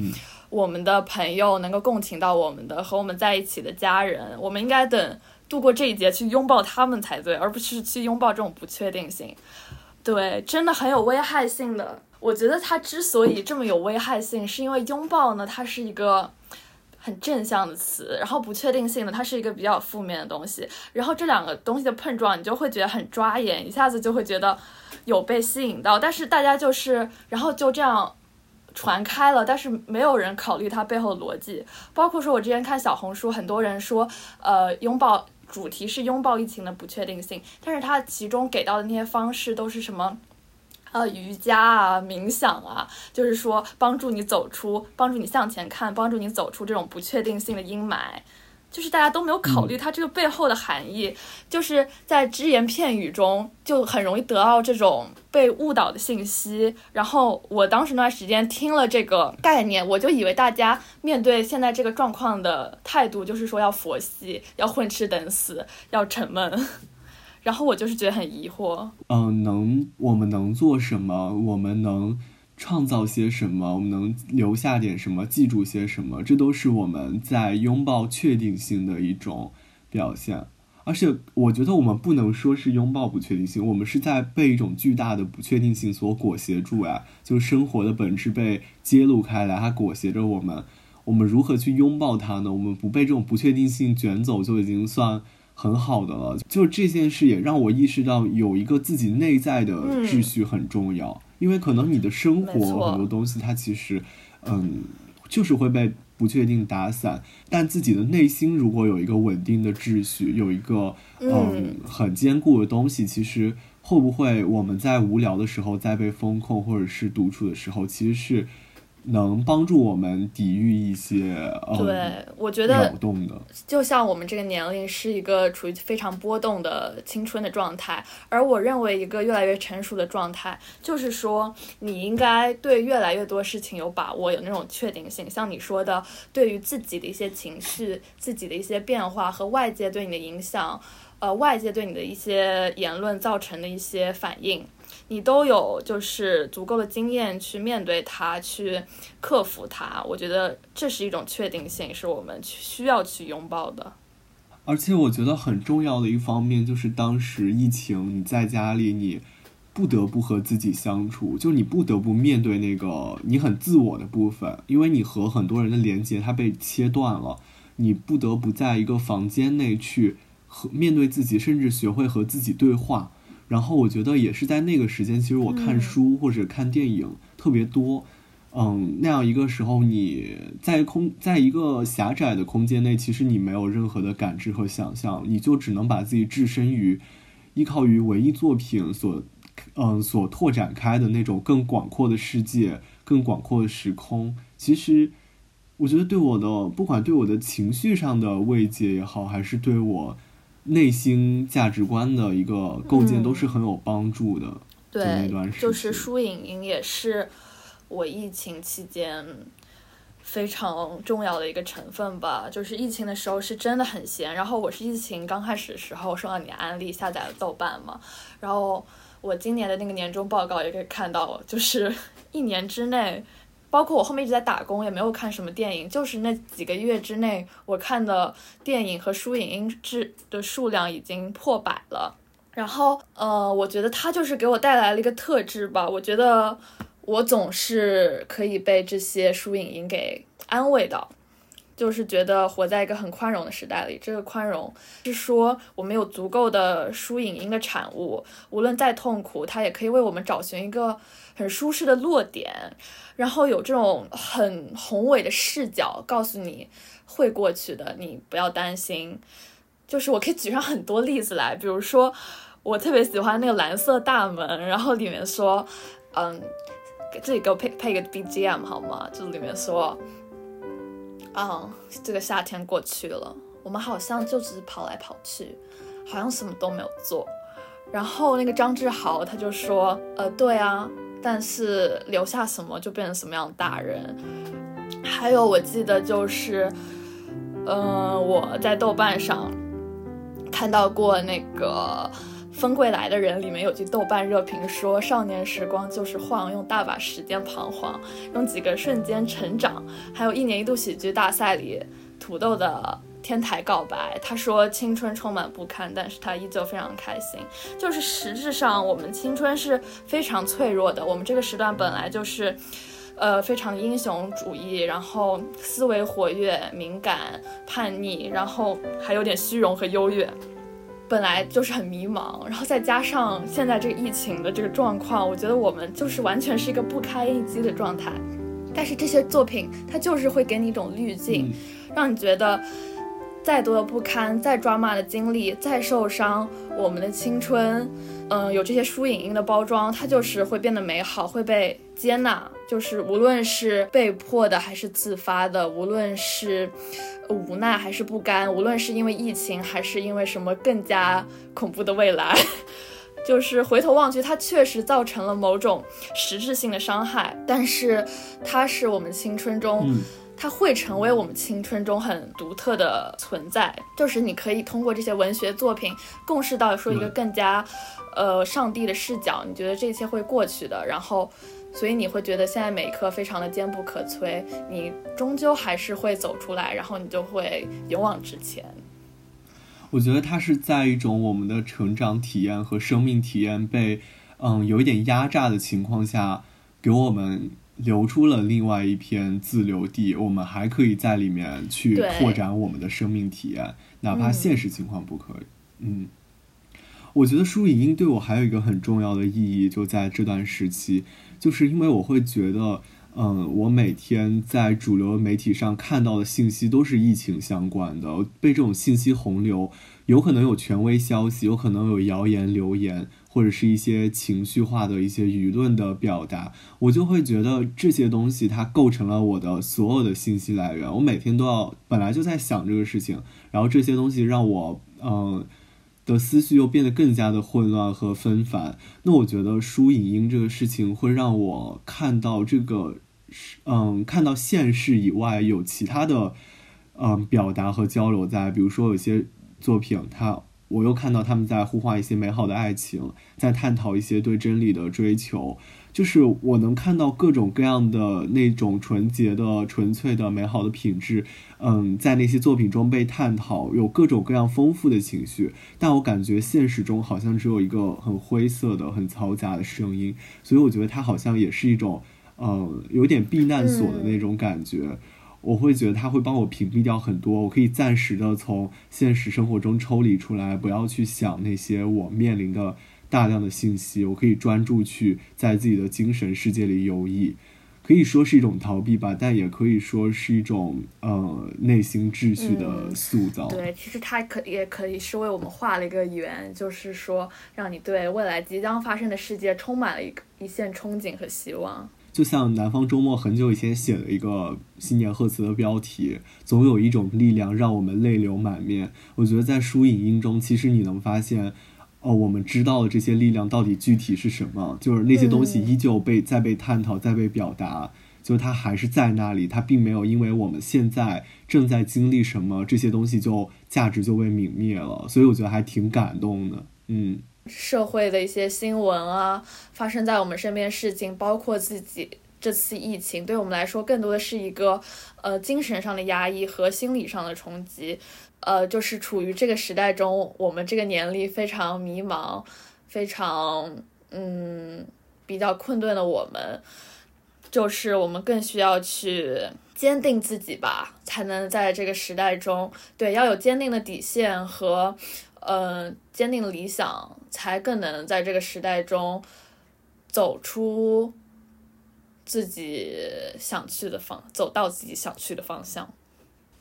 我们的朋友能够共情到我们的和我们在一起的家人，我们应该等度过这一劫去拥抱他们才对，而不是去拥抱这种不确定性。对，真的很有危害性的。我觉得它之所以这么有危害性，是因为拥抱呢，它是一个很正向的词，然后不确定性呢，它是一个比较负面的东西，然后这两个东西的碰撞，你就会觉得很抓眼，一下子就会觉得。有被吸引到，但是大家就是，然后就这样传开了，但是没有人考虑它背后的逻辑。包括说，我之前看小红书，很多人说，呃，拥抱主题是拥抱疫情的不确定性，但是它其中给到的那些方式都是什么？呃，瑜伽啊，冥想啊，就是说帮助你走出，帮助你向前看，帮助你走出这种不确定性的阴霾。就是大家都没有考虑它这个背后的含义，就是在只言片语中就很容易得到这种被误导的信息。然后我当时那段时间听了这个概念，我就以为大家面对现在这个状况的态度就是说要佛系，要混吃等死，要沉闷。然后我就是觉得很疑惑。嗯，能我们能做什么？我们能。创造些什么？我们能留下点什么？记住些什么？这都是我们在拥抱确定性的一种表现。而且，我觉得我们不能说是拥抱不确定性，我们是在被一种巨大的不确定性所裹挟住呀。就生活的本质被揭露开来，它裹挟着我们。我们如何去拥抱它呢？我们不被这种不确定性卷走，就已经算很好的了。就这件事也让我意识到，有一个自己内在的秩序很重要。因为可能你的生活很多东西，它其实，嗯，就是会被不确定打散。但自己的内心如果有一个稳定的秩序，有一个嗯很坚固的东西，其实会不会我们在无聊的时候，在被风控或者是独处的时候，其实是。能帮助我们抵御一些对，我觉得扰动的，就像我们这个年龄是一个处于非常波动的青春的状态，而我认为一个越来越成熟的状态，就是说你应该对越来越多事情有把握，有那种确定性。像你说的，对于自己的一些情绪、自己的一些变化和外界对你的影响，呃，外界对你的一些言论造成的一些反应。你都有就是足够的经验去面对它，去克服它。我觉得这是一种确定性，是我们需要去拥抱的。而且我觉得很重要的一方面就是，当时疫情你在家里，你不得不和自己相处，就你不得不面对那个你很自我的部分，因为你和很多人的连接它被切断了，你不得不在一个房间内去和面对自己，甚至学会和自己对话。然后我觉得也是在那个时间，其实我看书或者看电影特别多，嗯，那样一个时候，你在空在一个狭窄的空间内，其实你没有任何的感知和想象，你就只能把自己置身于依靠于文艺作品所嗯所拓展开的那种更广阔的世界、更广阔的时空。其实我觉得对我的不管对我的情绪上的慰藉也好，还是对我。内心价值观的一个构建都是很有帮助的。对，就是书影音也是我疫情期间非常重要的一个成分吧。就是疫情的时候是真的很闲，然后我是疫情刚开始的时候受到你安利下载了豆瓣嘛，然后我今年的那个年终报告也可以看到，就是一年之内。包括我后面一直在打工，也没有看什么电影，就是那几个月之内，我看的电影和书影音质的数量已经破百了。然后，呃，我觉得它就是给我带来了一个特质吧。我觉得我总是可以被这些书影音给安慰到。就是觉得活在一个很宽容的时代里，这个宽容是说我们有足够的书影音的产物，无论再痛苦，它也可以为我们找寻一个很舒适的落点，然后有这种很宏伟的视角，告诉你会过去的，你不要担心。就是我可以举上很多例子来，比如说我特别喜欢那个蓝色大门，然后里面说，嗯，给自己给我配配一个 BGM 好吗？就是里面说。嗯，这个夏天过去了，我们好像就只是跑来跑去，好像什么都没有做。然后那个张志豪他就说，呃，对啊，但是留下什么就变成什么样的大人。还有我记得就是，嗯，我在豆瓣上看到过那个。风归来的人里面有句豆瓣热评说：“少年时光就是晃，用大把时间彷徨，用几个瞬间成长。”还有一年一度喜剧大赛里土豆的天台告白，他说：“青春充满不堪，但是他依旧非常开心。”就是实质上，我们青春是非常脆弱的。我们这个时段本来就是，呃，非常英雄主义，然后思维活跃、敏感、叛逆，然后还有点虚荣和优越。本来就是很迷茫，然后再加上现在这个疫情的这个状况，我觉得我们就是完全是一个不堪一击的状态。但是这些作品它就是会给你一种滤镜，让你觉得再多的不堪，再抓马的经历，再受伤，我们的青春，嗯，有这些输影音的包装，它就是会变得美好，会被接纳。就是无论是被迫的还是自发的，无论是无奈还是不甘，无论是因为疫情还是因为什么更加恐怖的未来，就是回头望去，它确实造成了某种实质性的伤害，但是它是我们青春中。它会成为我们青春中很独特的存在，就是你可以通过这些文学作品共识到说一个更加，呃，上帝的视角。你觉得这一切会过去的，然后，所以你会觉得现在每一刻非常的坚不可摧，你终究还是会走出来，然后你就会勇往直前。我觉得它是在一种我们的成长体验和生命体验被，嗯，有一点压榨的情况下，给我们。留出了另外一片自留地，我们还可以在里面去拓展我们的生命体验，哪怕现实情况不可以。嗯，我觉得书影音对我还有一个很重要的意义，就在这段时期，就是因为我会觉得，嗯，我每天在主流媒体上看到的信息都是疫情相关的，被这种信息洪流，有可能有权威消息，有可能有谣言流言。或者是一些情绪化的一些舆论的表达，我就会觉得这些东西它构成了我的所有的信息来源。我每天都要本来就在想这个事情，然后这些东西让我嗯的思绪又变得更加的混乱和纷繁。那我觉得书影音这个事情会让我看到这个嗯看到现实以外有其他的嗯表达和交流在，比如说有些作品它。我又看到他们在呼唤一些美好的爱情，在探讨一些对真理的追求，就是我能看到各种各样的那种纯洁的、纯粹的、美好的品质，嗯，在那些作品中被探讨，有各种各样丰富的情绪。但我感觉现实中好像只有一个很灰色的、很嘈杂的声音，所以我觉得它好像也是一种，嗯，有点避难所的那种感觉。我会觉得它会帮我屏蔽掉很多，我可以暂时的从现实生活中抽离出来，不要去想那些我面临的大量的信息，我可以专注去在自己的精神世界里游弋，可以说是一种逃避吧，但也可以说是一种呃内心秩序的塑造。对，其实它可也可以是为我们画了一个圆，就是说让你对未来即将发生的世界充满了一个一线憧憬和希望。就像南方周末很久以前写的一个新年贺词的标题，总有一种力量让我们泪流满面。我觉得在书影音中，其实你能发现，哦，我们知道的这些力量到底具体是什么？就是那些东西依旧被在被探讨，在被表达，就它还是在那里，它并没有因为我们现在正在经历什么，这些东西就价值就被泯灭了。所以我觉得还挺感动的，嗯。社会的一些新闻啊，发生在我们身边事情，包括自己这次疫情，对我们来说更多的是一个呃精神上的压抑和心理上的冲击。呃，就是处于这个时代中，我们这个年龄非常迷茫、非常嗯比较困顿的我们，就是我们更需要去坚定自己吧，才能在这个时代中，对要有坚定的底线和。嗯，坚定理想才更能在这个时代中走出自己想去的方，走到自己想去的方向。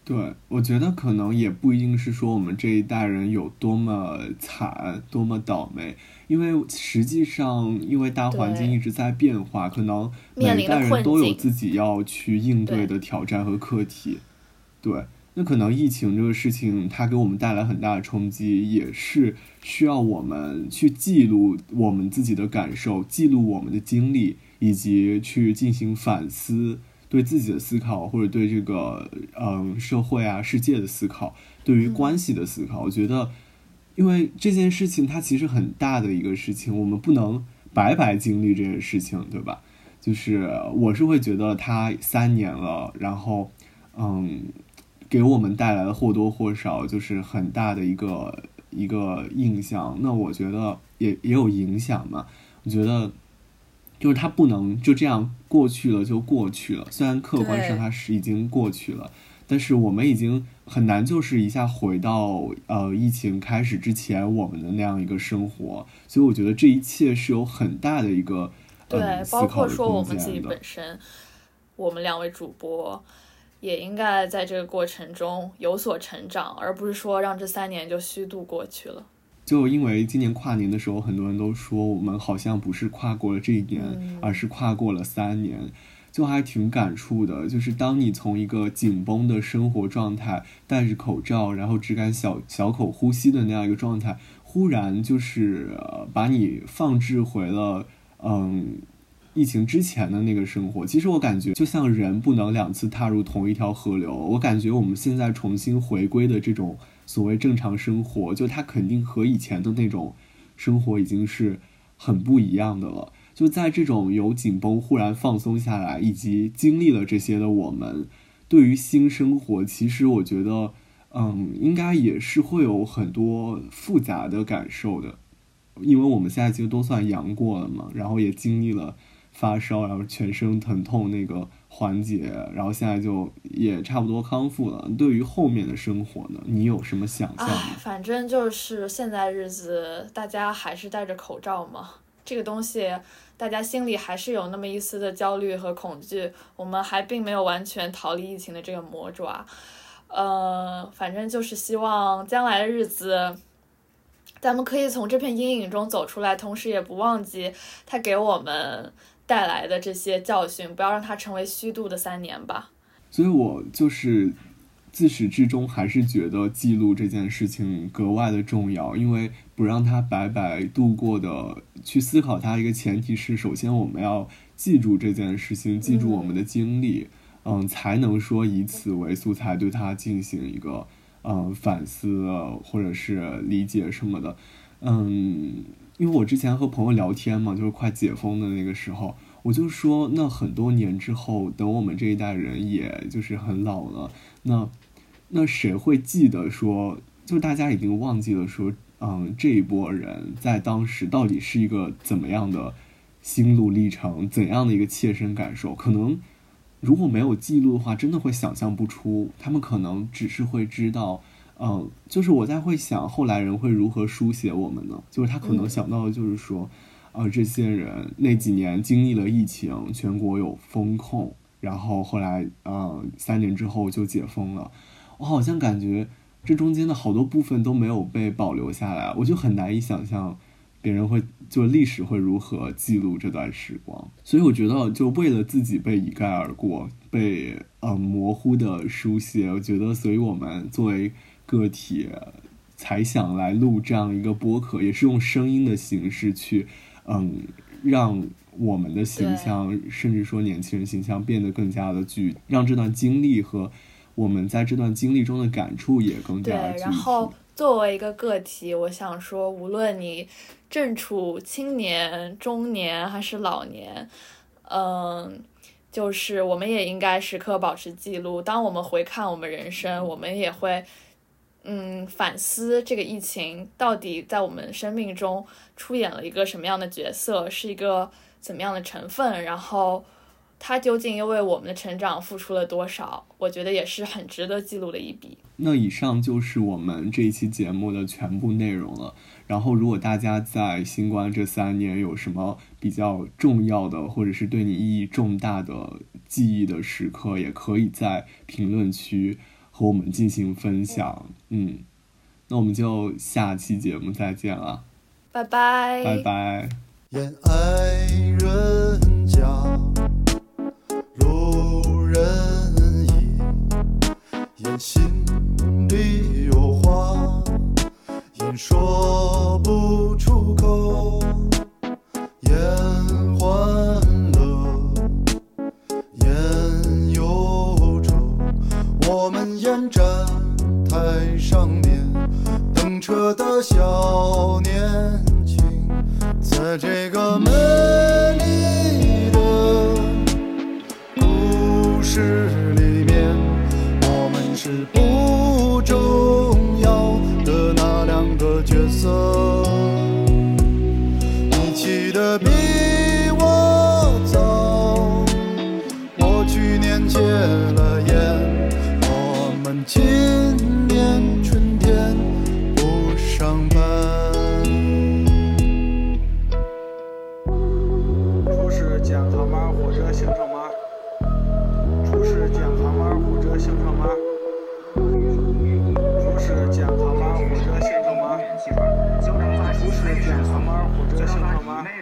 对，我觉得可能也不一定是说我们这一代人有多么惨、多么倒霉，因为实际上，因为大环境一直在变化，可能每代人都有自己要去应对的挑战和课题。对。那可能疫情这个事情，它给我们带来很大的冲击，也是需要我们去记录我们自己的感受，记录我们的经历，以及去进行反思，对自己的思考，或者对这个嗯社会啊世界的思考，对于关系的思考。我觉得，因为这件事情它其实很大的一个事情，我们不能白白经历这件事情，对吧？就是我是会觉得它三年了，然后嗯。给我们带来了或多或少就是很大的一个一个印象，那我觉得也也有影响嘛。我觉得就是它不能就这样过去了就过去了，虽然客观上它是已经过去了，但是我们已经很难就是一下回到呃疫情开始之前我们的那样一个生活，所以我觉得这一切是有很大的一个对，包括说我们自己本身，我们两位主播。也应该在这个过程中有所成长，而不是说让这三年就虚度过去了。就因为今年跨年的时候，很多人都说我们好像不是跨过了这一年，而是跨过了三年，就还挺感触的。就是当你从一个紧绷的生活状态，戴着口罩，然后只敢小小口呼吸的那样一个状态，忽然就是把你放置回了嗯疫情之前的那个生活。其实我感觉，就像人不能两次踏入同一条河流，我感觉我们现在重新回归的这种。所谓正常生活，就它肯定和以前的那种生活已经是很不一样的了。就在这种由紧绷忽然放松下来，以及经历了这些的我们，对于新生活，其实我觉得，嗯，应该也是会有很多复杂的感受的。因为我们现在其实都算阳过了嘛，然后也经历了发烧，然后全身疼痛那个。缓解，然后现在就也差不多康复了。对于后面的生活呢，你有什么想象？哎，反正就是现在日子，大家还是戴着口罩嘛。这个东西，大家心里还是有那么一丝的焦虑和恐惧。我们还并没有完全逃离疫情的这个魔爪。呃，反正就是希望将来的日子，咱们可以从这片阴影中走出来，同时也不忘记它给我们。带来的这些教训，不要让它成为虚度的三年吧。所以，我就是自始至终还是觉得记录这件事情格外的重要，因为不让它白白度过的，去思考它一个前提是，首先我们要记住这件事情，记住我们的经历，嗯，才能说以此为素材对它进行一个嗯反思或者是理解什么的，嗯。因为我之前和朋友聊天嘛，就是快解封的那个时候，我就说，那很多年之后，等我们这一代人也就是很老了，那那谁会记得说，就大家已经忘记了说，嗯，这一波人在当时到底是一个怎么样的心路历程，怎样的一个切身感受？可能如果没有记录的话，真的会想象不出，他们可能只是会知道。嗯，就是我在会想，后来人会如何书写我们呢？就是他可能想到的就是说，呃，这些人那几年经历了疫情，全国有风控，然后后来，嗯，三年之后就解封了。我好像感觉这中间的好多部分都没有被保留下来，我就很难以想象别人会就历史会如何记录这段时光。所以我觉得，就为了自己被一概而过，被呃模糊的书写，我觉得，所以我们作为。个体才想来录这样一个播客，也是用声音的形式去，嗯，让我们的形象，甚至说年轻人形象变得更加的具，让这段经历和我们在这段经历中的感触也更加对，然后作为一个个体，我想说，无论你正处青年、中年还是老年，嗯，就是我们也应该时刻保持记录。当我们回看我们人生，我们也会。嗯，反思这个疫情到底在我们生命中出演了一个什么样的角色，是一个怎么样的成分，然后它究竟又为我们的成长付出了多少？我觉得也是很值得记录的一笔。那以上就是我们这一期节目的全部内容了。然后，如果大家在新冠这三年有什么比较重要的，或者是对你意义重大的记忆的时刻，也可以在评论区。和我们进行分享，嗯，那我们就下期节目再见了，拜拜，拜拜。沿爱人家，路人乙，言心里有话，言说站台上面等车的小年轻，在这个美丽的故事里面，我们是不重要的那两个角色，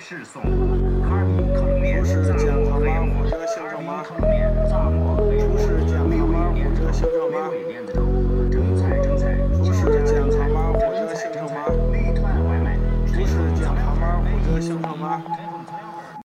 是送哈尔米烤冷面、